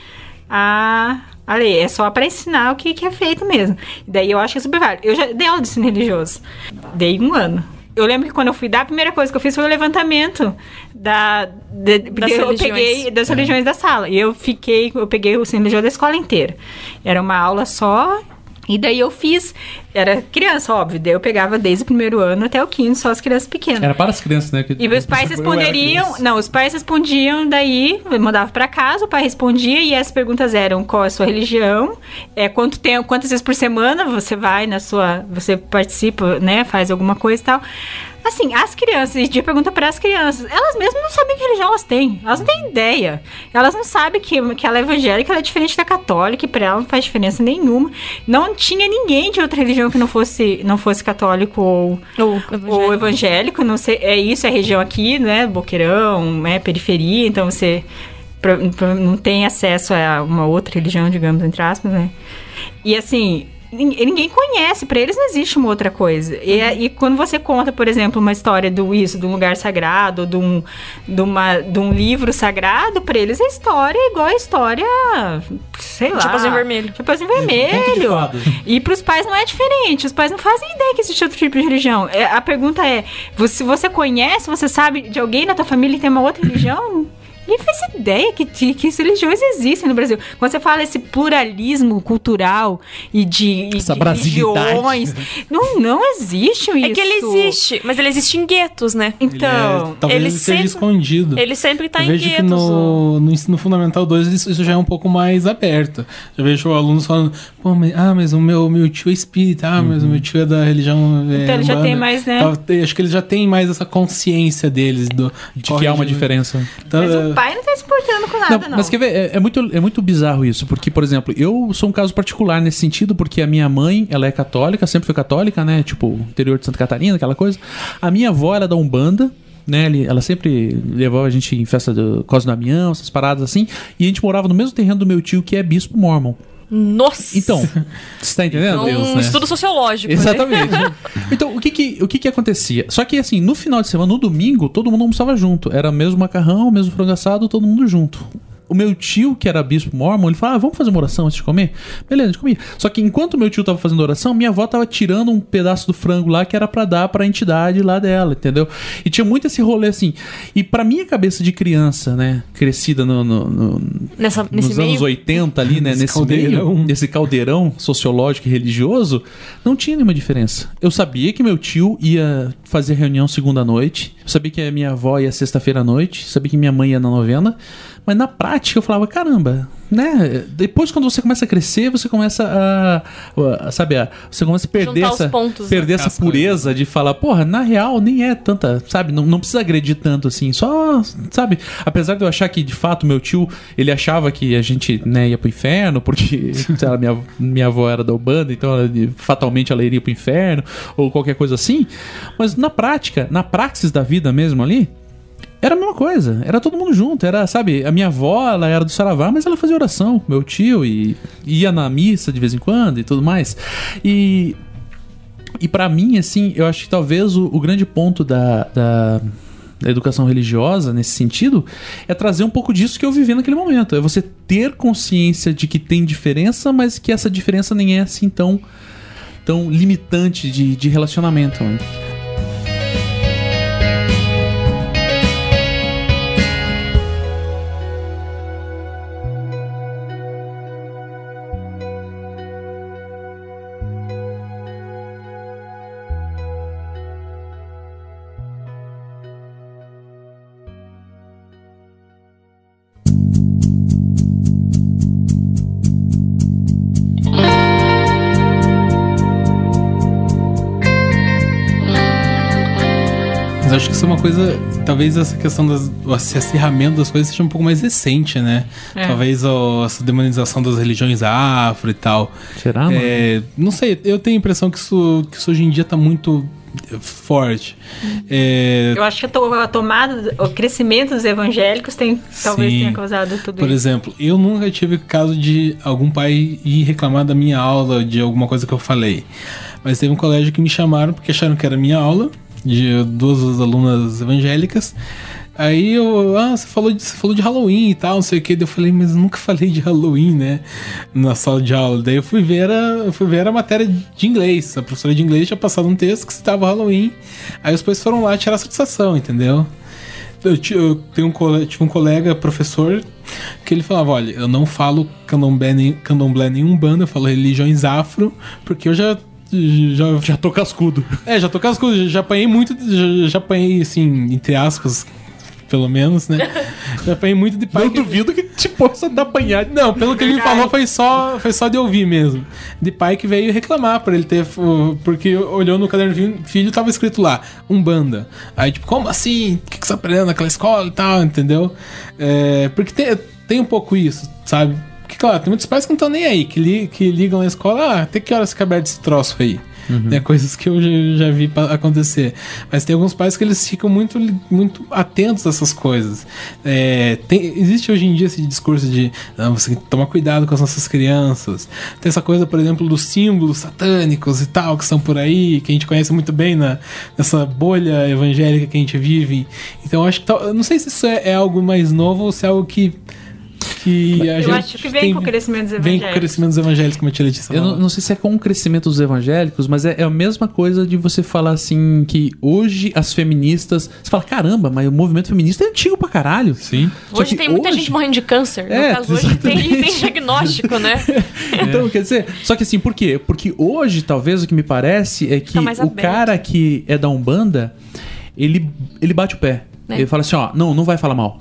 a, a lei. É só pra ensinar o que, que é feito mesmo. Daí eu acho que é super válido. Eu já dei aula de ensino religioso. Dei um ano. Eu lembro que quando eu fui dar, a primeira coisa que eu fiz foi o levantamento da, de- porque eu religiões. peguei das religiões da sala. E eu fiquei, eu peguei o ensino religioso da escola inteira. Era uma aula só. E daí eu fiz, era criança, óbvio, daí eu pegava desde o primeiro ano até o quinto, só as crianças pequenas. Era para as crianças, né? que- E os pais responderiam. Não, os pais respondiam, daí eu mandava pra casa, o pai respondia e as perguntas eram qual é a sua religião, é, quanto tempo, quantas vezes por semana você vai na sua. Você participa, né? Faz alguma coisa e tal. Assim, as crianças, e de pergunta para as crianças, elas mesmas não sabem que religião elas têm. Elas não têm ideia. Elas não sabem que, que ela é evangélica, ela é diferente da católica, e para ela não faz diferença nenhuma. Não tinha ninguém de outra religião que não fosse, não fosse católico ou, Ou ou evangélico, não sei, é isso, é região aqui, né, Boqueirão, é periferia, então você pra- pra- não tem acesso a uma outra religião, digamos, entre aspas, né? E assim, ninguém conhece, pra eles não existe uma outra coisa. E, é- e quando você conta, por exemplo, uma história do isso, de um lugar sagrado, de um, de uma, de um livro sagrado, pra eles a história é igual a história, sei lá. Chapeuzinho vermelho. Chapeuzinho de vermelho. E pros pais não é diferente. Os pais não fazem ideia que existe outro tipo de religião. É, a pergunta é: você- se você conhece, você sabe de alguém na tua família que tem uma outra religião? Ninguém faz ideia que, que, que religiões existem no Brasil. Quando você fala esse pluralismo cultural e de, Essa de religiões, não, não existe isso. É que ele existe, mas ele existe em guetos, né? Ele Então, é, talvez ele ele seja sempre- escondido. Ele sempre tá eu em vejo que guetos. no, no ensino fundamental 2 isso, isso já é um pouco mais aberto. Já vejo alunos falando, pô, mas, ah, mas o meu, meu tio é espírita, ah, mas o meu tio é da religião. é, Então ele já umbanda." tem mais, né? Tal, acho que eles já têm mais essa consciência deles do, De que há uma diferença. Então, mas é, o pai não tá se importando com nada, não. Mas quer ver, é, é muito, é muito bizarro isso, porque, por exemplo, eu sou um caso particular nesse sentido, porque a minha mãe, ela é católica, sempre foi católica, né? Tipo, interior de Santa Catarina, aquela coisa. A minha avó era da Umbanda, né? Ela sempre levava a gente em festa do Cosme Damião, essas paradas assim, e a gente morava no mesmo terreno do meu tio, que é bispo mormon. Nossa! Então, você tá entendendo? um Deus, né? estudo sociológico. né? Exatamente. então, o que que, o que que acontecia? Só que, assim, no final de semana, no domingo, todo mundo almoçava junto. Era mesmo macarrão, mesmo frango assado, todo mundo junto. O meu tio, que era bispo mormon, ele falava, ah, vamos fazer uma oração antes de comer? Beleza, a gente comia. Só que enquanto meu tio tava fazendo oração, minha avó tava tirando um pedaço do frango lá que era pra dar pra entidade lá dela, entendeu? E tinha muito esse rolê assim. E pra minha cabeça de criança, né, crescida no, no- no- Nessa, nesse nos meio. anos 80 ali, né? Nesse nesse caldeirão. meio, nesse caldeirão sociológico e religioso, não tinha nenhuma diferença. Eu sabia que meu tio ia fazer reunião segunda noite, eu sabia que a minha avó ia sexta-feira à noite, sabia que minha mãe ia na novena, mas na prática eu falava, caramba, né? Depois quando você começa a crescer, você começa a, a sabe, a- você começa a perder Juntar essa, pontos, né? perder essa Casca, pureza de falar, porra, na real nem é tanta, sabe? Não, não precisa agredir tanto assim, só, sabe? Apesar de eu achar que de fato meu tio, ele achava que a gente, né, ia pro inferno, porque, lá, minha, minha avó era da Ubanda, então ela- fatalmente ela iria pro inferno, ou qualquer coisa assim. Mas na prática, na praxis da vida mesmo ali, era a mesma coisa. Era todo mundo junto. Era, sabe, a minha avó, ela era do Saravá, mas ela fazia oração meu tio e ia na missa de vez em quando e tudo mais. E. E para mim, assim, eu acho que talvez o, o grande ponto da, da, da educação religiosa, nesse sentido, é trazer um pouco disso que eu vivi naquele momento. É você ter consciência de que tem diferença, mas que essa diferença nem é assim tão, tão limitante de, de relacionamento. Né? Uma coisa. Talvez essa questão das. Esse acirramento das coisas seja um pouco mais recente, né? É. Talvez ó, essa demonização das religiões afro e tal. Será? É, não sei, eu tenho a impressão que isso, que isso hoje em dia tá muito eh, forte. É, Eu acho que a tomada, o crescimento dos evangélicos tem, talvez Sim. tenha causado tudo Por isso. exemplo, eu nunca tive caso de algum pai ir reclamar da minha aula, de alguma coisa que eu falei. Mas teve um colégio que me chamaram porque acharam que era minha aula, de duas alunas evangélicas. Aí eu, ah, você falou de, você falou de Halloween e tal, não sei o que. Daí eu falei, mas eu nunca falei de Halloween, né? Na sala de aula. Daí eu fui ver a, fui ver a matéria de inglês. A professora de inglês tinha passado um texto que citava Halloween. Aí os pais foram lá tirar satisfação, entendeu? Eu, eu tenho um, cole- tive um colega, professor, que ele falava: Olha, eu não falo candomblé nem, candomblé nem umbanda, eu falo religiões afro, porque eu já. Já, Já tô cascudo. é, já tô coisas, já apanhei muito, já, já apanhei, assim, entre aspas, pelo menos, né? Já apanhei muito de pai. Eu que- duvido que te possa dar apanhado. não, pelo que ele me falou foi só, foi só de ouvir mesmo. De pai que veio reclamar por ele ter. Porque olhou no caderno de filho tava escrito lá, Umbanda. Aí, tipo, como assim? O que, que você tá aprendendo naquela escola e tal, entendeu? É, porque tem, tem um pouco isso, sabe? Porque, claro, tem muitos pais que não estão nem aí, que, li, que ligam na escola, ah, até que horas fica aberto esse troço aí? Né, coisas que eu já, já vi acontecer. Mas tem alguns pais que eles ficam muito, muito atentos a essas coisas. É, tem- existe hoje em dia esse discurso de não, você tem que tomar cuidado com as nossas crianças. Tem essa coisa, por exemplo, dos símbolos satânicos e tal, que são por aí, que a gente conhece muito bem na, nessa bolha evangélica que a gente vive. Então eu acho que não sei se isso é, é algo mais novo ou se é algo que. Que a Eu gente acho que vem tem- com o crescimento dos Vem evangélicos. com o crescimento dos evangélicos, como a tia Letícia Eu não, não sei se é com o crescimento dos evangélicos, mas é, é a mesma coisa de você falar assim que hoje as feministas. Você fala, caramba, mas o movimento feminista é antigo pra caralho. Sim. Só Hoje tem muita hoje- gente morrendo de câncer. No É, caso, hoje tem, exatamente. tem diagnóstico, né? Então, quer dizer, só que assim, por quê? Porque hoje, talvez, o que me parece é que Tá o cara que é da Umbanda, ele, ele bate o pé. É. Ele fala assim, ó, não, não vai falar mal.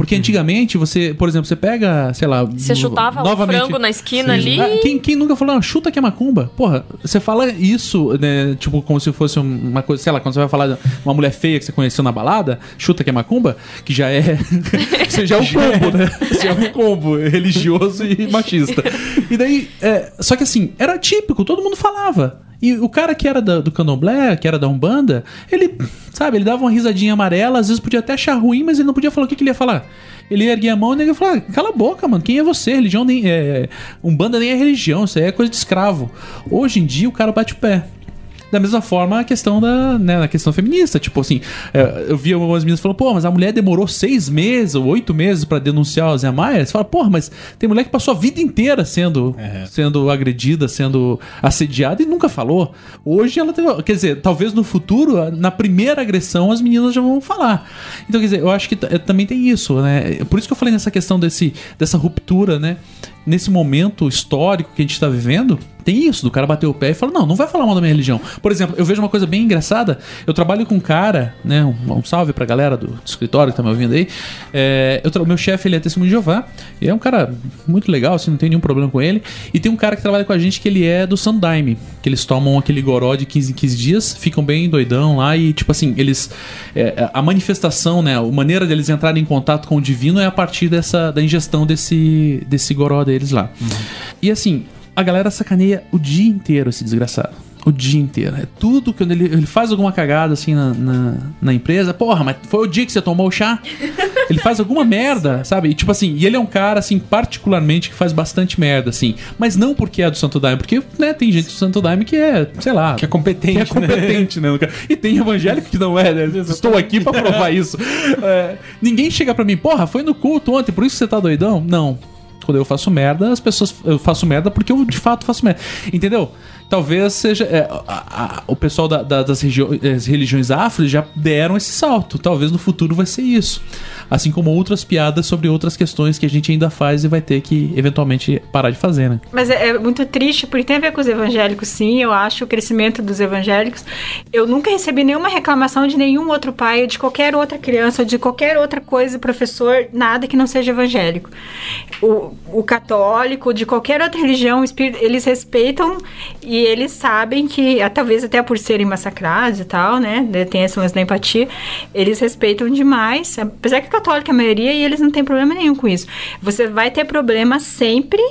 Porque antigamente você, por exemplo, você pega, sei lá. Você chutava o frango na esquina ali. Ah, quem, quem nunca falou, chuta que é macumba? Porra, você fala isso, né? Tipo, como se fosse um- uma coisa, sei lá, quando você vai falar de uma mulher feia que você conheceu na balada, chuta que é macumba, que já é. você já é um combo, né? Você é um combo religioso e machista. E daí, é, só que assim, era típico, todo mundo falava. E o cara que era da- do candomblé, que era da Umbanda, ele, sabe, ele dava uma risadinha amarela, às vezes podia até achar ruim, mas ele não podia falar o que, que ele ia falar. Ele erguia a mão e ele ia falar: cala a boca, mano, quem é você? Religião nem. É, Umbanda nem é religião, isso aí é coisa de escravo. Hoje em dia o cara bate o pé. Da mesma forma a questão da, né, na questão feminista. Tipo assim, é, eu vi algumas meninas falando, pô, mas a mulher demorou seis meses ou oito meses pra denunciar o Zé Maia. Você fala, porra, mas tem mulher que passou a vida inteira sendo, sendo agredida, sendo assediada e nunca falou. Hoje ela tem. Quer dizer, talvez no futuro, na primeira agressão, as meninas já vão falar. Então, quer dizer, eu acho que também tem isso, né? Por isso que eu falei nessa questão desse, dessa ruptura, né? Nesse momento histórico que a gente tá vivendo, tem isso, do cara bater o pé e falar, não, não vai falar mal da minha religião. Por exemplo, eu vejo uma coisa bem engraçada, eu trabalho com um cara, né, um, um salve pra galera do, do escritório que tá me ouvindo aí, é, eu meu chefe, ele é testemunho de Jeová, e é um cara muito legal, assim, não tem nenhum problema com ele, e tem um cara que trabalha com a gente que ele é do Sandaime, que eles tomam aquele goró de 15 em 15 dias, ficam bem doidão lá, e tipo assim, eles, é, a manifestação, né, a maneira deles entrarem em contato com o divino é a partir dessa, da ingestão desse, desse goró deles lá. E assim, a galera sacaneia o dia inteiro esse desgraçado. O dia inteiro. É tudo que ele, ele faz alguma cagada assim na, na, na empresa. Porra, mas foi o dia que você tomou o chá? Ele faz alguma merda, sabe? E tipo assim, e ele é um cara, assim, particularmente que faz bastante merda, assim. Mas não porque é do Santo Daime, porque, né, tem gente do Santo Daime que é, sei lá. Que é competente, que é competente, né? E tem evangélico que não é, né? Estou aqui pra provar isso. É, ninguém chega pra mim, porra, foi no culto ontem, por isso você tá doidão? Não. Quando eu faço merda, as pessoas. Eu faço merda porque eu de fato faço merda. Entendeu? Talvez seja. é, a- a- o pessoal da- da- das regio- as religiões afro já deram esse salto. Talvez no futuro vai ser isso. Assim como outras piadas sobre outras questões que a gente ainda faz e vai ter que eventualmente parar de fazer, né? Mas é, é muito triste, porque tem a ver com os evangélicos, sim. Eu acho o crescimento dos evangélicos. Eu nunca recebi nenhuma reclamação de nenhum outro pai, de qualquer outra criança, de qualquer outra coisa, professor, nada que não seja evangélico. O, o católico, de qualquer outra religião, eles respeitam e eles sabem que, talvez até por serem massacrados e tal, né? Tem esse lance da empatia, eles respeitam demais. Apesar que católico é a maioria e eles não têm problema nenhum com isso. Você vai ter problema sempre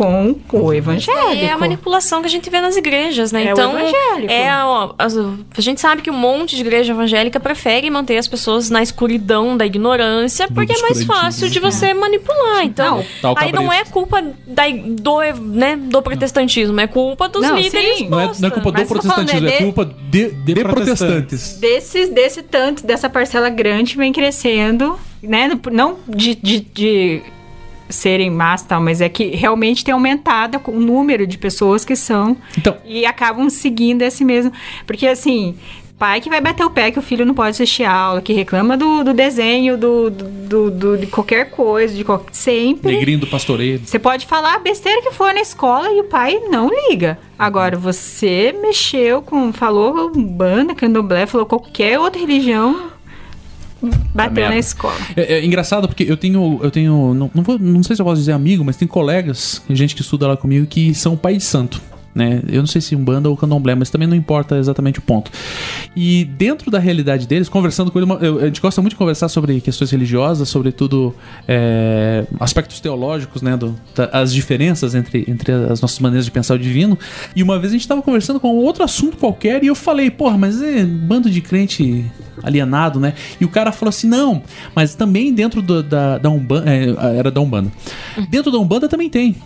com o evangélico. É a manipulação que a gente vê nas igrejas, né? É o então, evangélico. é ó, as- a gente sabe que um monte de igreja evangélica prefere manter as pessoas na escuridão da ignorância, porque é mais fácil de você manipular. Então, Não, o aí não é culpa da, do, né, do protestantismo, é culpa dos Não, líderes. sim. Não é, não é culpa do protestantismo, é é de- culpa de, de, de protestantes. Desse, desse tanto, dessa parcela grande vem crescendo, né? Não de, de, de serem más tal, mas é que realmente tem aumentado o número de pessoas que são Então, e acabam seguindo esse mesmo. Porque assim. Pai que vai bater o pé que o filho não pode assistir aula, que reclama do, do desenho, do, do, do- de qualquer coisa, de qual- sempre. negrinho do pastoreiro. Você pode falar a besteira que for na escola e o pai não liga. Agora, você mexeu com. Falou banda, candomblé, falou qualquer outra religião, bateu na escola. É, é engraçado porque eu tenho. Eu tenho. Não, não, vou- não sei se eu posso dizer amigo, mas tem colegas, gente que estuda lá comigo, que são pai de santo. Né? Eu não sei se umbanda ou candomblé, mas também não importa exatamente o ponto. E dentro da realidade deles, conversando com ele, eu- a gente gosta muito de conversar sobre questões religiosas, sobretudo é, aspectos teológicos, né, do- da- as diferenças entre, entre as nossas maneiras de pensar o divino. E uma vez a gente estava conversando com outro assunto qualquer e eu falei, porra, mas é bando de crente alienado, né? E o cara falou assim, não, mas também dentro do- da, da Umbanda, era da Umbanda, dentro da Umbanda também tem.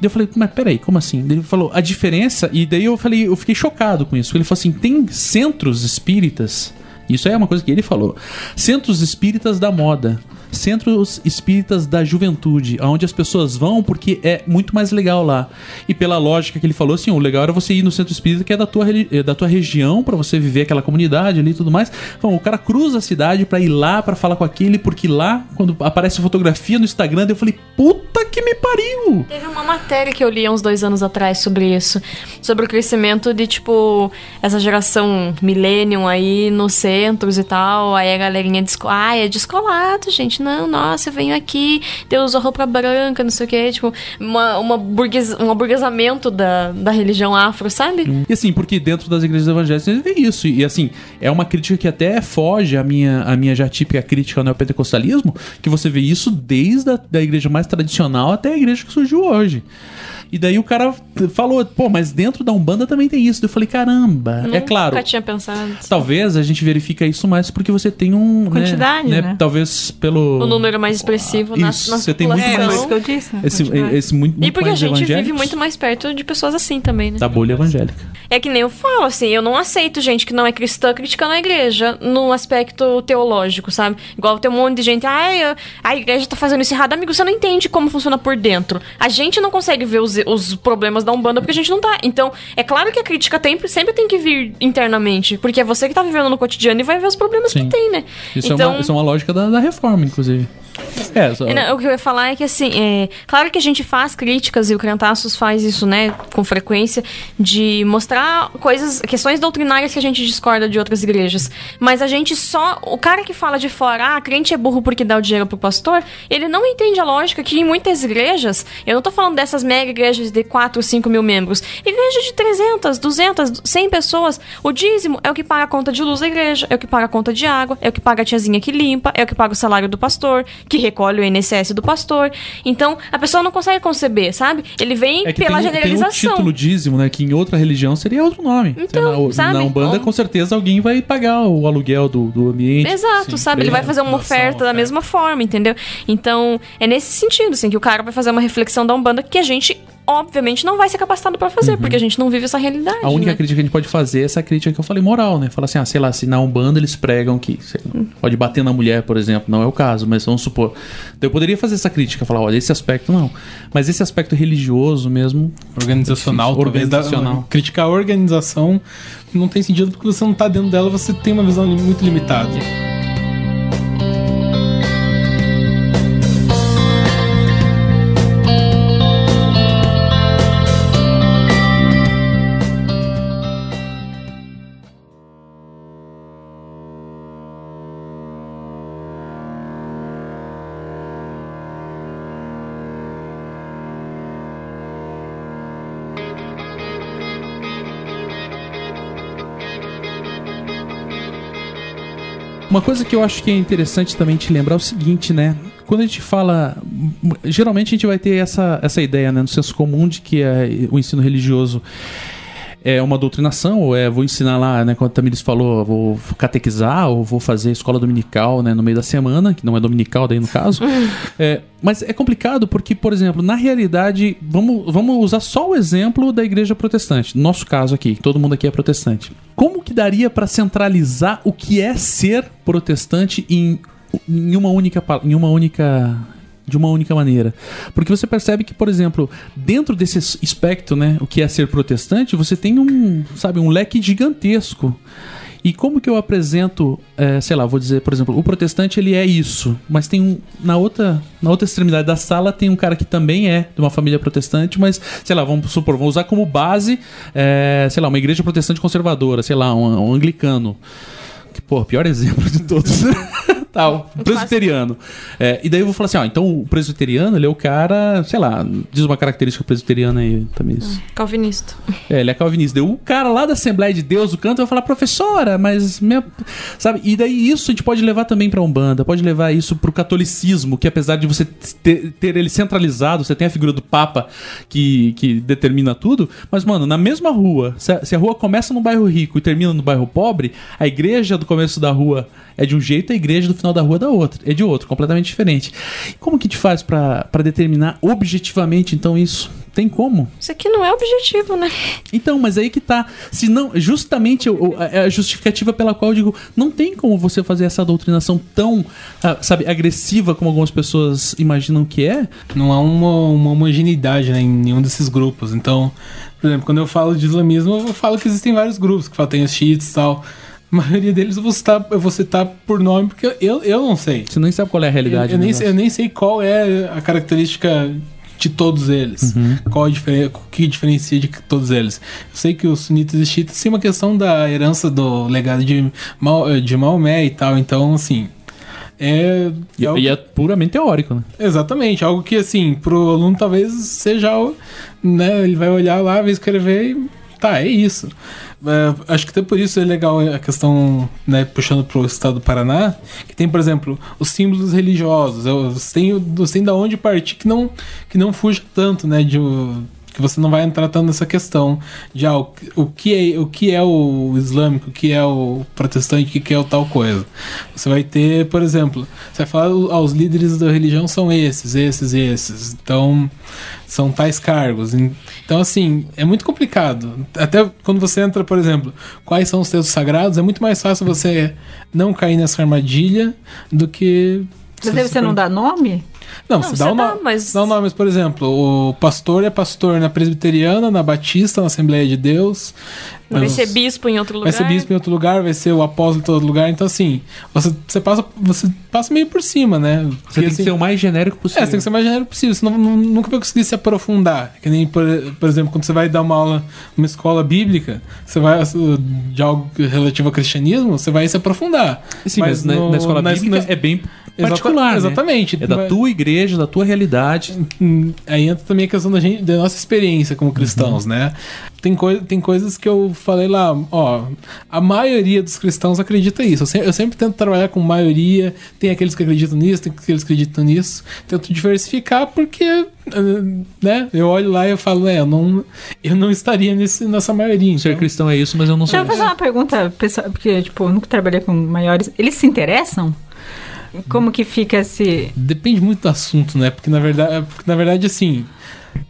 Daí eu falei, mas peraí, como assim? Daí Ele falou, a diferença, e daí eu falei, eu fiquei chocado com isso. Ele falou assim: tem centros espíritas, isso é uma coisa que ele falou, centros espíritas da moda. Centros espíritas da juventude, onde as pessoas vão porque é muito mais legal lá. E pela lógica que ele falou, assim, o legal era você ir no centro espírita que é da tua, eh, da tua região, pra você viver aquela comunidade ali e tudo mais. Então, o cara cruza a cidade pra ir lá pra falar com aquele, porque lá, quando aparece fotografia no Instagram, eu falei, puta que me pariu! Teve uma matéria que eu li há uns dois anos atrás sobre isso. Sobre o crescimento de, tipo, essa geração millennium aí nos centros e tal. Aí a galerinha. Ah, é descolado, gente. Não, nossa, eu venho aqui, Deus usou roupa branca, não sei o quê. Tipo, uma, uma burgues... um aburguesamento da, da religião afro, sabe? E assim, porque dentro das igrejas evangélicas você vê isso. E assim, é uma crítica que até foge a minha, a minha já típica crítica ao neopentecostalismo, que você vê isso desde a da igreja mais tradicional até a igreja que surgiu hoje. E daí o cara falou, pô, mas dentro da Umbanda também tem isso. Eu falei, caramba, é claro. Nunca tinha pensado. Talvez a gente verifica isso mais porque você tem um. né, Quantidade, né? Talvez pelo. O número mais expressivo na, Isso, na você tem muito É, mais- foi isso que eu disse. né? Esse, esse muito, muito E porque a gente vive muito mais perto de pessoas assim também, né? da bolha evangélica. É que nem eu falo, assim, eu não aceito gente que não é cristã criticando a igreja no aspecto teológico, sabe? Igual tem um monte de gente, ah, a igreja tá fazendo isso errado. Amigo, você não entende como funciona por dentro. A gente não consegue ver os, os problemas da Umbanda porque a gente não tá. Então, é claro que a crítica tem, sempre tem que vir internamente, porque é você que tá vivendo no cotidiano e vai ver os problemas Sim. que tem, né? Isso, então, é, uma, isso é uma lógica da, da reforma, inclusive. É, só, é, não, o que eu ia falar é que, assim, é, claro que a gente faz críticas e o Crentaços faz isso, né, com frequência, de mostrar coisas, questões doutrinárias que a gente discorda de outras igrejas. Mas a gente só. O cara que fala de fora, ah, crente é burro porque dá o dinheiro pro pastor, ele não entende a lógica que em muitas igrejas, eu não tô falando dessas mega igrejas de 4, 5 mil membros, igreja de 300, 200, 100 pessoas, o dízimo é o que paga a conta de luz da igreja, é o que paga a conta de água, é o que paga a tiazinha que limpa, é o que paga o salário do pastor, que recolhe o INSS do pastor. Então, a pessoa não consegue conceber, sabe? Ele vem É pela tem, tem um generalização. título dízimo, né? Que em outra religião seria outro nome. Então, na, sabe? na Umbanda, Então- com certeza, alguém vai pagar o aluguel do, do ambiente. Exato, Sim, sabe? Ele vai fazer uma oferta da oferta. mesma forma, entendeu? Então, é nesse sentido, assim, que o cara vai fazer uma reflexão da Umbanda que a gente, obviamente, não vai ser capacitado pra fazer, porque a gente não vive essa realidade. Uhum. A única né? crítica que a gente pode fazer é essa crítica que eu falei moral, né? Fala assim, ah, sei lá, se na Umbanda eles pregam que sei lá, pode bater na mulher, por exemplo, não é o caso, mas vamos supor. Então eu poderia fazer essa crítica, falar, olha, esse aspecto não. Mas esse aspecto religioso mesmo, Organizacional, Difícil. talvez. da- Organizacional. criticar a organização não tem sentido porque você não tá dentro dela, você tem uma visão muito limitada. Uma coisa que eu acho que é interessante também te lembrar é o seguinte, né? Quando a gente fala. Geralmente a gente vai ter essa, essa ideia, né? No senso comum de que é, o ensino religioso é uma doutrinação, ou é vou ensinar lá, né? Quando a Tamiris falou, vou catequizar, ou vou fazer escola dominical, né? No meio da semana, que não é dominical daí no caso. É, mas é complicado porque, por exemplo, na realidade, vamos, vamos usar só o exemplo da igreja protestante. No nosso caso aqui, todo mundo aqui é protestante. Como que daria para centralizar o que é ser protestante em, em uma única em uma única de uma única maneira. Porque você percebe que, por exemplo, dentro desse espectro, né, o que é ser protestante, você tem um, sabe, um leque gigantesco. E como que eu apresento, é, sei lá, vou dizer, por exemplo, o protestante ele é isso, mas tem um na outra na outra extremidade da sala tem um cara que também é de uma família protestante, mas sei lá, vamos supor, vamos usar como base, é, sei lá, uma igreja protestante conservadora, sei lá, um, um anglicano. Que, pô, pior exemplo de todos. Tal, presbiteriano. É, e daí eu vou falar assim, ó, então o presbiteriano, ele é o cara, sei lá, diz uma característica presbiteriana aí, Tamiris. Calvinista. É, ele é calvinista. Daí O cara lá da Assembleia de Deus, o canto, vai falar, professora, mas. Minha... Sabe? E daí isso a gente pode levar também pra Umbanda, pode levar isso pro catolicismo, que apesar de você ter, ter ele centralizado, você tem a figura do Papa que, que determina tudo, mas, mano, na mesma rua, se a, se a rua começa no bairro rico e termina no bairro pobre, a igreja do começo da rua é de um jeito, a igreja do final da rua é da outra, é de outro, completamente diferente. Como que a gente faz pra pra determinar objetivamente, então, isso? Tem como? Isso aqui não é objetivo, né? Então, mas aí que tá. Se não, justamente o- a a justificativa pela qual eu digo, não tem como você fazer essa doutrinação tão, ah, sabe, agressiva como algumas pessoas imaginam que é. Não há uma, uma homogeneidade né, em nenhum desses grupos. Então, por exemplo, quando eu falo de islamismo, eu falo que existem vários grupos, que falam, tem os chiitas e tal. A maioria deles eu vou citar, eu vou citar por nome, porque eu, eu não sei. Você nem sabe qual é a Eu, realidade. eu do nem, sei- eu nem sei qual é a característica de todos eles. Uhum. Qual a diferença, o que diferencia de todos eles. Eu sei que os sunitas e chiitas têm uma questão da herança do legado de, de Maomé e tal. Então, assim. É, E, é algo- e é puramente teórico, né? Exatamente, algo que assim, pro aluno talvez seja, o- né, ele vai olhar lá, vai escrever e tá, é isso. É, acho que até por isso é legal a questão, né, puxando pro estado do Paraná, que tem, por exemplo, os símbolos religiosos, eu- tem, você tem da onde partir que não, que não fuja tanto, né, de, que você não vai entrar tanto nessa questão de ah, o, o que é o que é o islâmico, o que é o protestante, o que é o tal coisa. Você vai ter, por exemplo, você vai falar ah, os líderes da religião são esses, esses, esses. Então, são tais cargos. Então, assim, é muito complicado. Até quando você entra, por exemplo, quais são os textos sagrados, é muito mais fácil você não cair nessa armadilha do que. Mas aí você não dá nome? Não, Não, você você dá, o dá, no... mas- dá o nome, mas, por exemplo, o pastor é pastor na presbiteriana, na batista, na Assembleia de Deus. Vai mas ser bispo em outro lugar. Vai ser bispo em outro lugar, vai ser o apóstolo em outro lugar. Então, assim, você, você, passa, você passa meio por cima, né? Você Porque, tem que assim, ser o mais genérico possível. é, você tem que ser o mais genérico possível. Você não, não- nunca vai conseguir se aprofundar. Que nem, por, por exemplo, quando você vai dar uma aula numa escola bíblica, você vai de algo relativo ao cristianismo, você vai se aprofundar. Sim, mas, na, no- na escola na- bíblica na- é bem Exata- particular. né? exatamente. É da tua igreja, da tua realidade. Hum, Aí entra também a questão da, gente, da nossa experiência como cristãos, né? Tem, coi tem coisas que eu falei lá, ó, a maioria dos cristãos acredita isso. Eu, se- eu sempre tento trabalhar com maioria, tem aqueles que acreditam nisso, tem aqueles que acreditam nisso. Tento diversificar porque, eh, né, eu olho lá e eu falo, é, eu não, eu não estaria nesse, nessa maioria. Ser Então, cristão é isso, mas eu não Deixa sou. eu fazer uma pergunta, pessoal, porque, tipo, eu nunca trabalhei com maiores. Eles se interessam? Como que fica esse. Depende muito do assunto, né? Porque na verdade, porque, na verdade assim,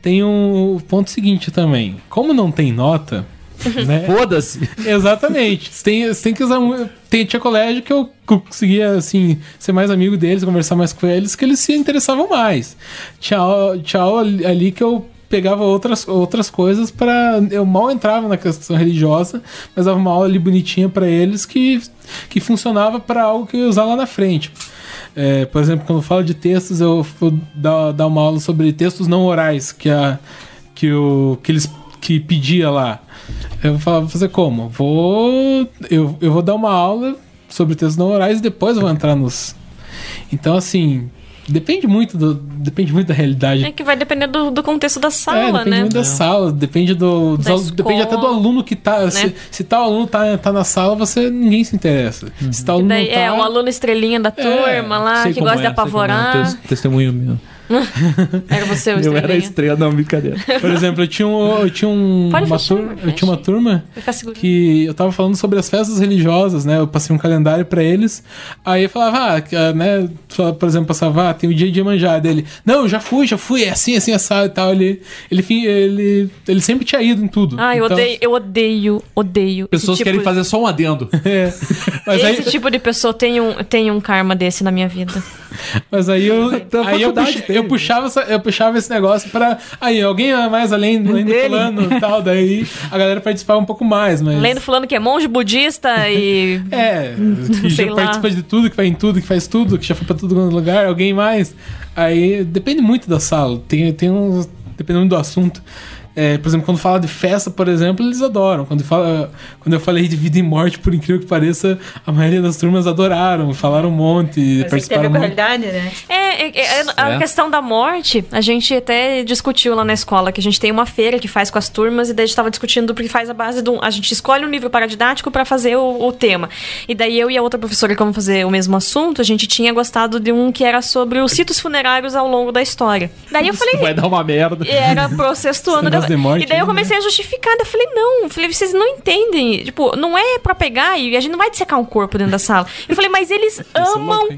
tem um ponto seguinte também. Como não tem nota, né? Foda-se. Exatamente. Você tem, você tem que usar. Tem, tinha colégio que eu conseguia, assim, ser mais amigo deles, conversar mais com eles, que eles se interessavam mais. Tinha, aula- tinha aula ali ali que eu pegava outras, outras coisas para Eu mal entrava na questão religiosa, mas dava uma aula ali bonitinha para eles que, que funcionava para algo que eu ia usar lá na frente. É, por exemplo, quando eu falo de textos, eu vou dar, dar uma aula sobre textos não orais, que, a, que, o, que eles que pedia lá. Eu vou fazer como? Vou. Eu, eu vou dar uma aula sobre textos não orais e depois eu vou entrar nos. Então, assim. Depende muito, do, depende muito da realidade. É que vai depender do, do contexto da É, sala, depende né? muito da sala, depende do. alu- depende até do escola, aluno que tá. Se, né? se tal aluno tá, tá na sala, você ninguém se interessa. Se tal aluno daí, não tá. é, um aluno estrelinha da turma lá, Sei que gosta de é, é, apavorar. tes- Testemunho meu. Era você o Eu era a estrela, não, brincadeira. Por exemplo, eu tinha, um, eu tinha um, Pode uma, fechar, turma, eu tinha uma turma que eu tava falando sobre as festas religiosas, né? Eu passei um calendário pra eles. Aí eu falava, ah, ah, né? Por exemplo, passava, ah, tem o dia de Iemanjá dele. Não, eu já fui, já fui, é assim, assim, assado e tal. Ele, ele, ele, ele sempre tinha ido em tudo. Ah, eu Então- odeio, eu odeio, odeio. Pessoas tipo querem de- fazer só um adendo. É. Mas, Esse aí, tipo de pessoa tem um, tem um karma desse na minha vida. Mas aí eu, Então, aí eu, puxa- eu puxava, essa- eu puxava esse negócio pra. Aí, alguém mais além, além do fulano e tal. Daí a galera participava um pouco mais, mas. Além do fulano que é monge budista e. É, que Sei já lá. participa de tudo, que vai em tudo, que faz tudo, que já foi pra todo lugar, alguém mais. Aí depende muito da sala. Tem, tem uns. Dependendo do assunto. É, por exemplo, quando fala de festa, por exemplo, eles adoram. Quando, fala, quando eu falei de vida e morte, por incrível que pareça, a maioria das turmas adoraram, falaram um monte, Mas tem que ter a participaram ver com a realidade, né? É, é, é, a É. questão da morte, a gente até discutiu lá na escola, que a gente tem uma feira que faz com as turmas, e daí a gente tava discutindo porque faz a base de um. A gente escolhe um livro paradidático para fazer o, o tema. E daí eu e a outra professora que vamos fazer o mesmo assunto, a gente tinha gostado de um que era sobre os ritos funerários ao longo da história. Daí eu falei. Vai dar uma merda. E Era pro sexto ano. E daí eu aí, comecei a justificar. Eu falei, não. Eu falei, vocês não entendem. Tipo, não é pra pegar e a gente não vai dissecar um corpo dentro da sala. Eu falei, mas eles amam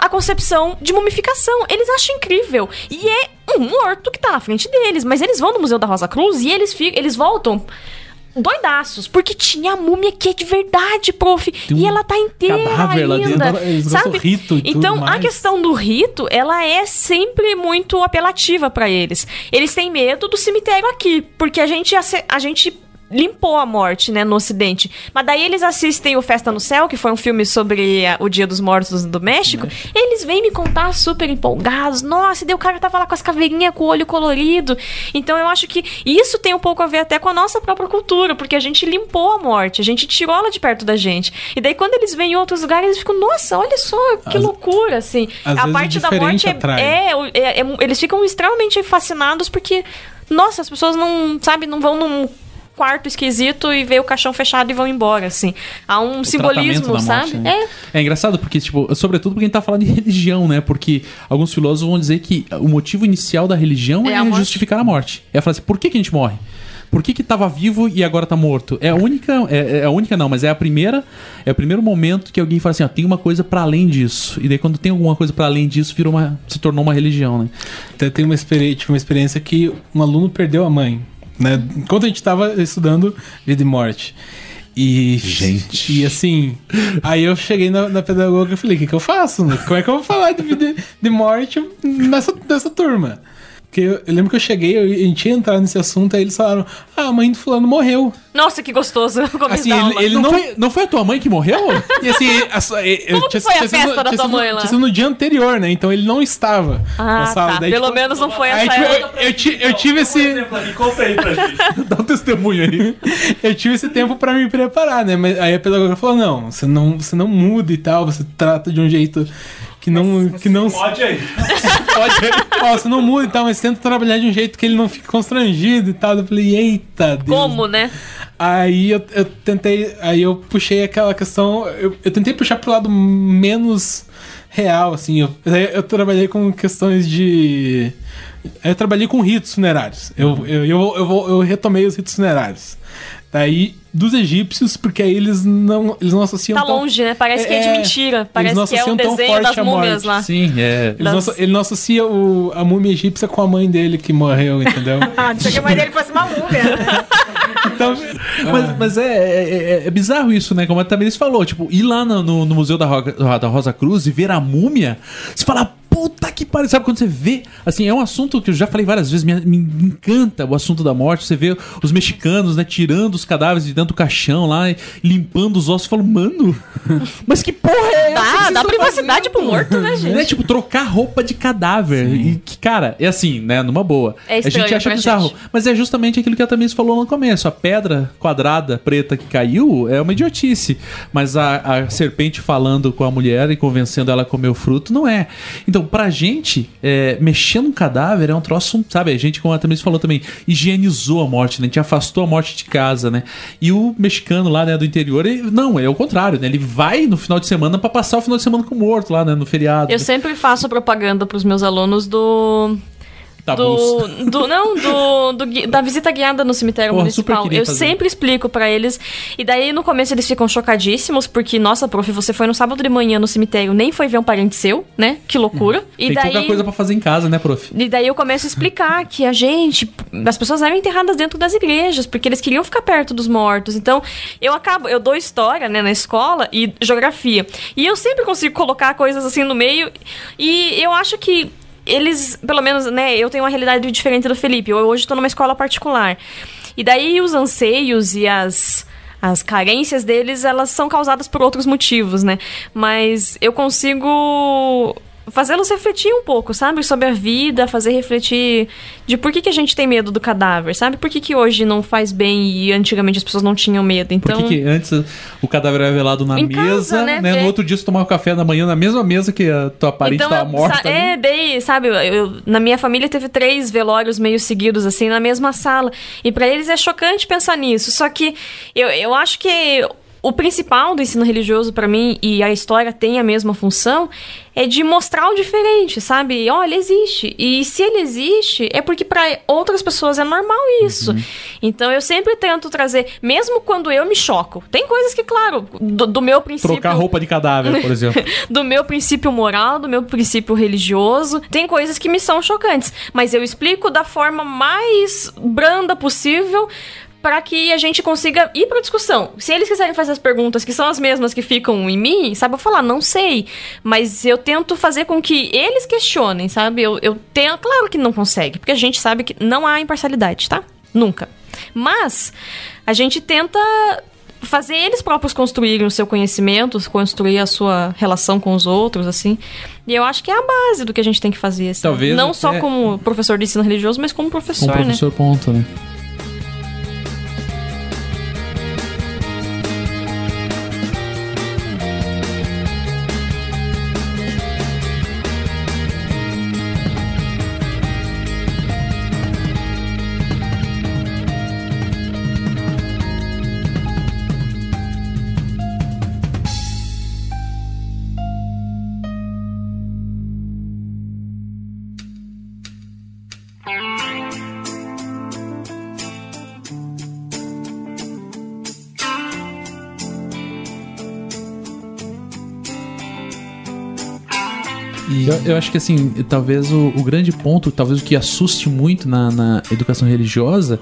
a concepção de mumificação. Eles acham incrível. E é um morto que tá na frente deles. Mas eles vão no Museu da Rosa Cruz e eles, ficam, eles voltam. Doidaços, porque tinha a múmia que é de verdade, prof. e ela tá inteira cadáver lá ainda. dentro. Eles gostam sabe? rito então, a questão do rito, ela é sempre muito apelativa pra eles. Eles têm medo do cemitério aqui, porque a gente a gente limpou a morte, né, no ocidente. Mas daí eles assistem o Festa no Céu, que foi um filme sobre a- o Dia dos Mortos do México. Eles vêm me contar super empolgados. Nossa, e daí o cara tava lá com as caveirinhas com o olho colorido. Então eu acho que isso tem um pouco a ver até com a nossa própria cultura, porque a gente limpou a morte, a gente tirou ela de perto da gente. E daí quando eles vêm em outros lugares, eles ficam, nossa, olha só, que Às- loucura, assim. a parte da morte é, é, é- é- eles ficam extremamente fascinados porque nossa, as pessoas não, sabe, não vão num quarto esquisito e vê o caixão fechado e vão embora, assim. Há um O simbolismo, sabe? morte, né? É engraçado porque, tipo, sobretudo porque a gente tá falando de religião, né? Porque alguns filósofos vão dizer que o motivo inicial da religião é, É a justificar a morte. É falar assim, por que, que a gente morre? Por que, que tava vivo e agora tá morto? É a única, é, é a única não, mas é a primeira, é o primeiro momento que alguém fala assim, ó, tem uma coisa pra além disso. E daí quando tem alguma coisa pra além disso, virou uma, se tornou uma religião, né? Até tem uma experiência, uma experiência que um aluno perdeu a mãe, né? Enquanto a gente tava estudando vida e morte. E, Gente. e assim, aí eu cheguei na, na pedagoga e falei: o que, que eu faço? Como é que eu vou falar de vida de morte nessa, nessa turma? Porque eu, eu lembro que eu cheguei, eu, a gente ia entrar nesse assunto, aí eles falaram: ah, a mãe do fulano morreu. Nossa, que gostoso Assim, ele- ele- não, não- Foi, não foi a tua mãe que morreu? E assim, a, eu, Como que foi a festa da tinha tua mãe lá? Tinha sido no dia anterior, né? Então ele não estava na Ah, sala. tá. Daí, Pelo tipo, menos não foi Aí, essa tipo, época. eu, eu, ti- eu tive esse. Conta aí pra gente. Dá um testemunho aí. Eu tive esse tempo pra me preparar, né? Mas aí a pedagoga falou: não, você não, você não muda e tal, você trata de um jeito que não, que não, Pode aí. ó, você não muda e tal, mas tenta trabalhar de um jeito que ele não fique constrangido e tal. Eu falei, eita, Deus. Como, né? Aí eu, eu tentei, aí eu puxei aquela questão, eu, eu tentei puxar pro lado menos real, assim. Eu, eu trabalhei com questões de. Eu trabalhei com ritos funerários. Eu, eu, eu, eu, eu retomei os ritos funerários. Daí, dos egípcios, porque aí eles não, eles não associam. Tá tão- longe, né? Parece que é de É, mentira. eles Parece não que é um associam tão desenho forte das a múmias morte. lá. Sim, é. Eles não, das- ele não associa o, a múmia egípcia com a mãe dele que morreu, entendeu? Ah, não que a mãe dele fosse uma múmia. né? então, Mas, mas é, é, é- é bizarro isso, né? Como a Tamiris falou, tipo, ir lá no, no- Museu da, Ro- da Rosa Cruz e ver a múmia, você fala, puta que pariu. Sabe quando você vê? Assim, é um assunto que eu já falei várias vezes, me, me encanta o assunto da morte. Você vê os mexicanos, né, tirando os cadáveres de dentro do caixão lá, limpando os ossos. Eu falo, mano, mas que porra é essa? Dá, dá privacidade pro morto, né, gente? Né? Tipo, trocar roupa de cadáver. E que, cara, é assim, né? Numa boa. É a gente acha pra bizarro. gente. Mas é justamente aquilo que a Tamiris falou no começo. A pedra quadrada preta que caiu é uma idiotice. Mas a, a serpente falando com a mulher e convencendo ela a comer o fruto não é. Então, pra gente, é, mexer num cadáver é um troço, sabe? A gente, como a Tamiris falou também, higienizou a morte, né? A gente afastou a morte de casa, né? E o mexicano lá, né, do interior, ele- não, é o contrário, né? Ele vai no final de semana pra passar o final de semana com o morto lá, né? No feriado. Eu sempre faço propaganda pros meus alunos do. Tabus. Do, do- não, do, do da visita guiada no cemitério Porra, municipal. Eu fazer. sempre explico pra eles. E daí no começo eles ficam chocadíssimos, porque, nossa, prof, você foi no sábado de manhã no cemitério, nem foi ver um parente seu, né? Que loucura. E Tem daí. pouca coisa pra fazer em casa, né, prof? E daí eu começo a explicar que a gente, as pessoas eram enterradas dentro das igrejas, porque eles queriam ficar perto dos mortos. Então, eu acabo, eu dou história, né, na escola e geografia. E eu sempre consigo colocar coisas assim no meio. E eu acho que eles, pelo menos, né, eu tenho uma realidade diferente do Felipe. Eu hoje estou numa escola particular. E daí os anseios e as as carências deles, elas são causadas por outros motivos, né? Mas eu consigo fazê-los refletir um pouco, sabe? Sobre a vida, fazer refletir de por que, que a gente tem medo do cadáver, sabe? Por que, que hoje não faz bem e antigamente as pessoas não tinham medo. Por Então, que, que antes o cadáver era velado na Em mesa, casa, né? né? No É. outro dia você tomava café da manhã na mesma mesa que a tua parente então, morta. sa- ali. é, daí, sabe, eu- eu- na minha família teve três velórios meio seguidos, assim, na mesma sala. E pra eles é chocante pensar nisso. Só que eu, eu acho que o principal do ensino religioso pra mim, e a história tem a mesma função, é de mostrar o diferente, sabe? Olha, existe. E se ele existe, é porque pra outras pessoas é normal isso. Uhum. Então eu sempre tento trazer, mesmo quando eu me choco. Tem coisas que, claro, do, do meu princípio Trocar roupa de cadáver, por exemplo. do meu princípio moral, do meu princípio religioso. Tem coisas que me são chocantes, mas eu explico da forma mais branda possível para que a gente consiga ir para discussão. Se eles quiserem fazer as perguntas que são as mesmas que ficam em mim, sabe, eu falar, não sei, mas eu tento fazer com que eles questionem, sabe? Eu, eu tenho, claro que não consegue, porque a gente sabe que não há imparcialidade, tá? Nunca. Mas a gente tenta fazer eles próprios construírem o seu conhecimento, construir a sua relação com os outros, assim. E eu acho que é a base do que a gente tem que fazer, assim. Talvez Não só como professor de ensino religioso, mas como Com professor, o professor ponto, né? Eu, eu acho que assim, talvez o, o grande ponto, talvez o que assuste muito na, na educação religiosa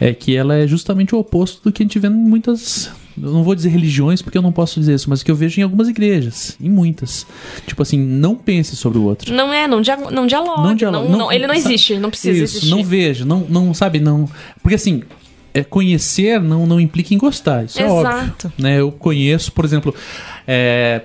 é que ela é justamente o oposto do que a gente vê em muitas. Eu não vou dizer religiões porque eu não posso dizer isso, mas que eu vejo em algumas igrejas, em muitas. Tipo assim, não pense sobre o outro. Não é, não, dia, não dialoga. Não Não dialoga, não- não- ele não existe, não precisa Isso, existir. não veja, não, não sabe, não. Porque assim, é, conhecer não, não implica em gostar, isso é óbvio. Exato. Né? Eu conheço, por exemplo, é,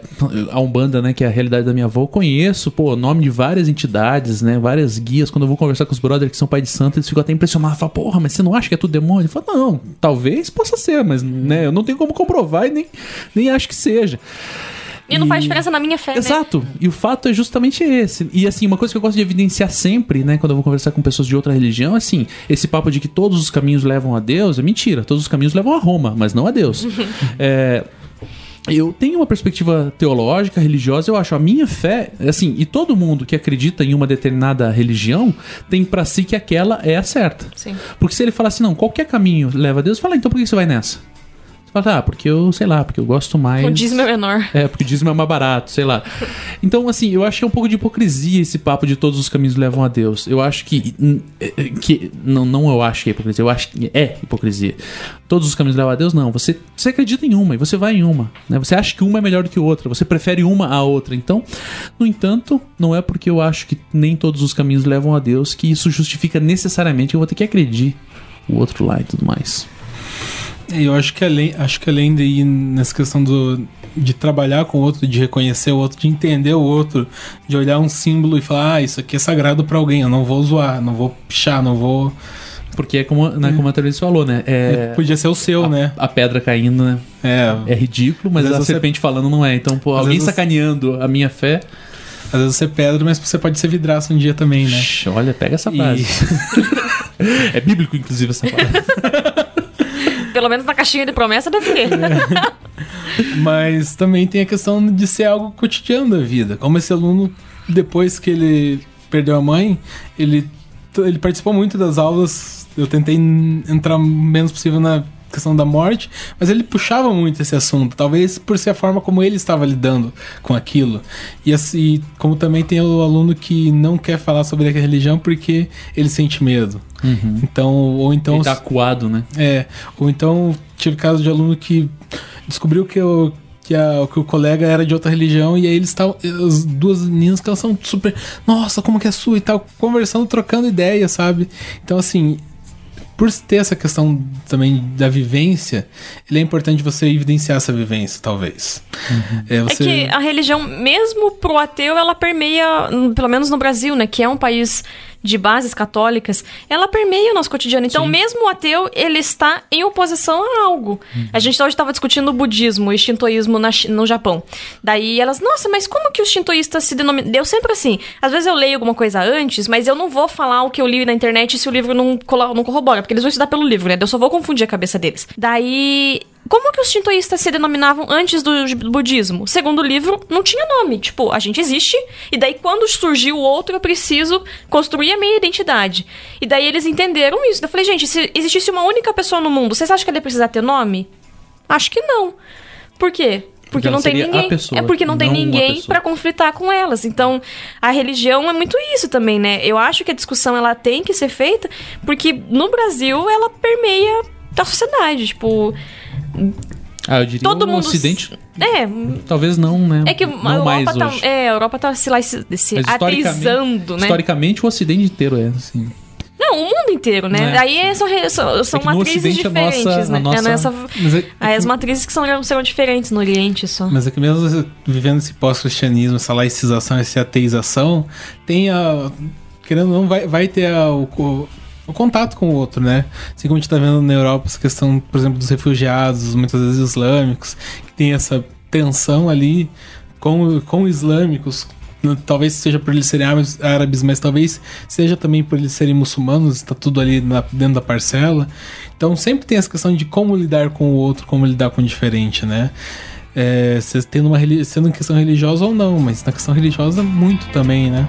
a Umbanda, né, que é a realidade da minha avó, eu conheço, pô, o nome de várias entidades, né, várias guias. Quando eu vou conversar com os brothers que são pai de santo, eles ficam até impressionados, falam, porra, mas você não acha que é tudo demônio? Eu falo, não, talvez possa ser, mas né, eu não tenho como comprovar e nem, nem acho que seja. E não faz diferença na minha fé, né? Exato. E o fato é justamente esse. E assim, uma coisa que eu gosto de evidenciar sempre, né, quando eu vou conversar com pessoas de outra religião, é assim, esse papo de que todos os caminhos levam a Deus é mentira. Todos os caminhos levam a Roma, mas não a Deus. é, eu tenho uma perspectiva teológica, religiosa, eu acho a minha fé, assim, e todo mundo que acredita em uma determinada religião tem pra si que aquela é a certa. Sim. Porque se ele falar assim, não, qualquer caminho leva a Deus, fala, então por que você vai nessa? Fala, ah, porque eu, sei lá, porque eu gosto mais. O dízimo é menor. É, porque o dízimo é mais barato, sei lá. Então, assim, eu acho que é um pouco de hipocrisia esse papo de todos os caminhos levam a Deus. Eu acho que. que não, não eu acho que é hipocrisia, eu acho que é hipocrisia. Todos os caminhos levam a Deus, não. Você, você acredita em uma e você vai em uma. Né? Você acha que uma é melhor do que outra, você prefere uma à outra. Então, no entanto, não é porque eu acho que nem todos os caminhos levam a Deus que isso justifica necessariamente que eu vou ter que acreditar o outro lá e tudo mais. É, Eu acho que além, acho que além de ir nessa questão do, de trabalhar com o outro, de reconhecer o outro, de entender o outro, de olhar um símbolo e falar, ah, isso aqui é sagrado pra alguém, eu não vou zoar, não vou pichar, não vou. Porque é como, né, como a Teresa falou, né? É, Podia ser o seu, né? a pedra caindo, né? É. É ridículo, mas Às a vezes você- serpente falando não é. Então, pô, Às alguém você- sacaneando a minha fé. Às vezes você é pedra, mas você pode ser vidraça um dia também, né? Olha, pega essa E- frase. é bíblico, inclusive, essa frase. Pelo menos na caixinha de promessa deve ter. Mas também tem a questão de ser algo cotidiano da vida. Como esse aluno, depois que ele perdeu a mãe, ele, ele participou muito das aulas. Eu tentei entrar o menos possível na questão da morte, mas ele puxava muito esse assunto, talvez por ser a forma como ele estava lidando com aquilo. E assim, como também tem o aluno que não quer falar sobre a religião porque ele sente medo. Então, ou então Ele tá acuado, né? é, ou então tive caso de aluno que descobriu que, o que, a- que o colega era de outra religião e aí eles estavam. As duas meninas que elas são super. Nossa, como que é sua e tal, conversando, trocando ideias, sabe? Então, assim. Por ter essa questão também da vivência, ele é importante você evidenciar essa vivência, talvez. É, É você... que a religião, mesmo pro ateu, ela permeia, hum, pelo menos no Brasil, né? Que é um país de bases católicas, ela permeia o nosso cotidiano. Então, mesmo o ateu, ele está em oposição a algo. A gente hoje estava discutindo o budismo e shintoísmo na no Japão. Daí elas, nossa, mas como que os shintoístas se denominam? Deu sempre assim. Às vezes eu leio alguma coisa antes, mas eu não vou falar o que eu li na internet se o livro não, não corrobora, porque eles vão estudar pelo livro, né? Eu só vou confundir a cabeça deles. Daí como que os shintoístas se denominavam antes do budismo? Segundo o livro, não tinha nome. Tipo, a gente existe, e daí quando surgiu o outro, eu preciso construir a minha identidade. E daí eles entenderam isso. Eu falei, gente, se existisse uma única pessoa no mundo, vocês acham que ela ia precisar ter nome? Acho que não. Por quê? Porque, não tem ninguém. pessoa, é porque não tem não uma ninguém pra conflitar com elas. Então, a religião é muito isso também, né? Eu acho que a discussão ela tem que ser feita porque no Brasil ela permeia a sociedade, tipo, Ah, eu diria todo o mundo Ocidente, É, talvez não, né? é que não a mais Europa tá, hoje. é, a Europa tá se, lá, se, se ateizando, né? Historicamente, o Ocidente inteiro é assim. Não, o mundo inteiro, né? É. Aí é- são, re- são, são que no matrizes Ocidente a nossa- diferentes, né? a nossa- É nessa- é- Aí as matrizes que são, serão diferentes no Oriente só. Mas é que mesmo vivendo esse pós-cristianismo, essa laicização, essa ateização, tem a. Querendo ou não, vai, vai ter a- o, o- contato com o outro, né? Assim como a gente tá vendo na Europa essa questão, por exemplo, dos refugiados, muitas vezes islâmicos, que tem essa tensão ali com, com islâmicos. Talvez seja por eles serem árabes- mas talvez seja também por eles serem muçulmanos, está tudo ali na- dentro da parcela. Então sempre tem essa questão de como lidar com o outro, como lidar com o diferente, né? É, uma, sendo questão religiosa ou não, mas na questão religiosa muito também, né?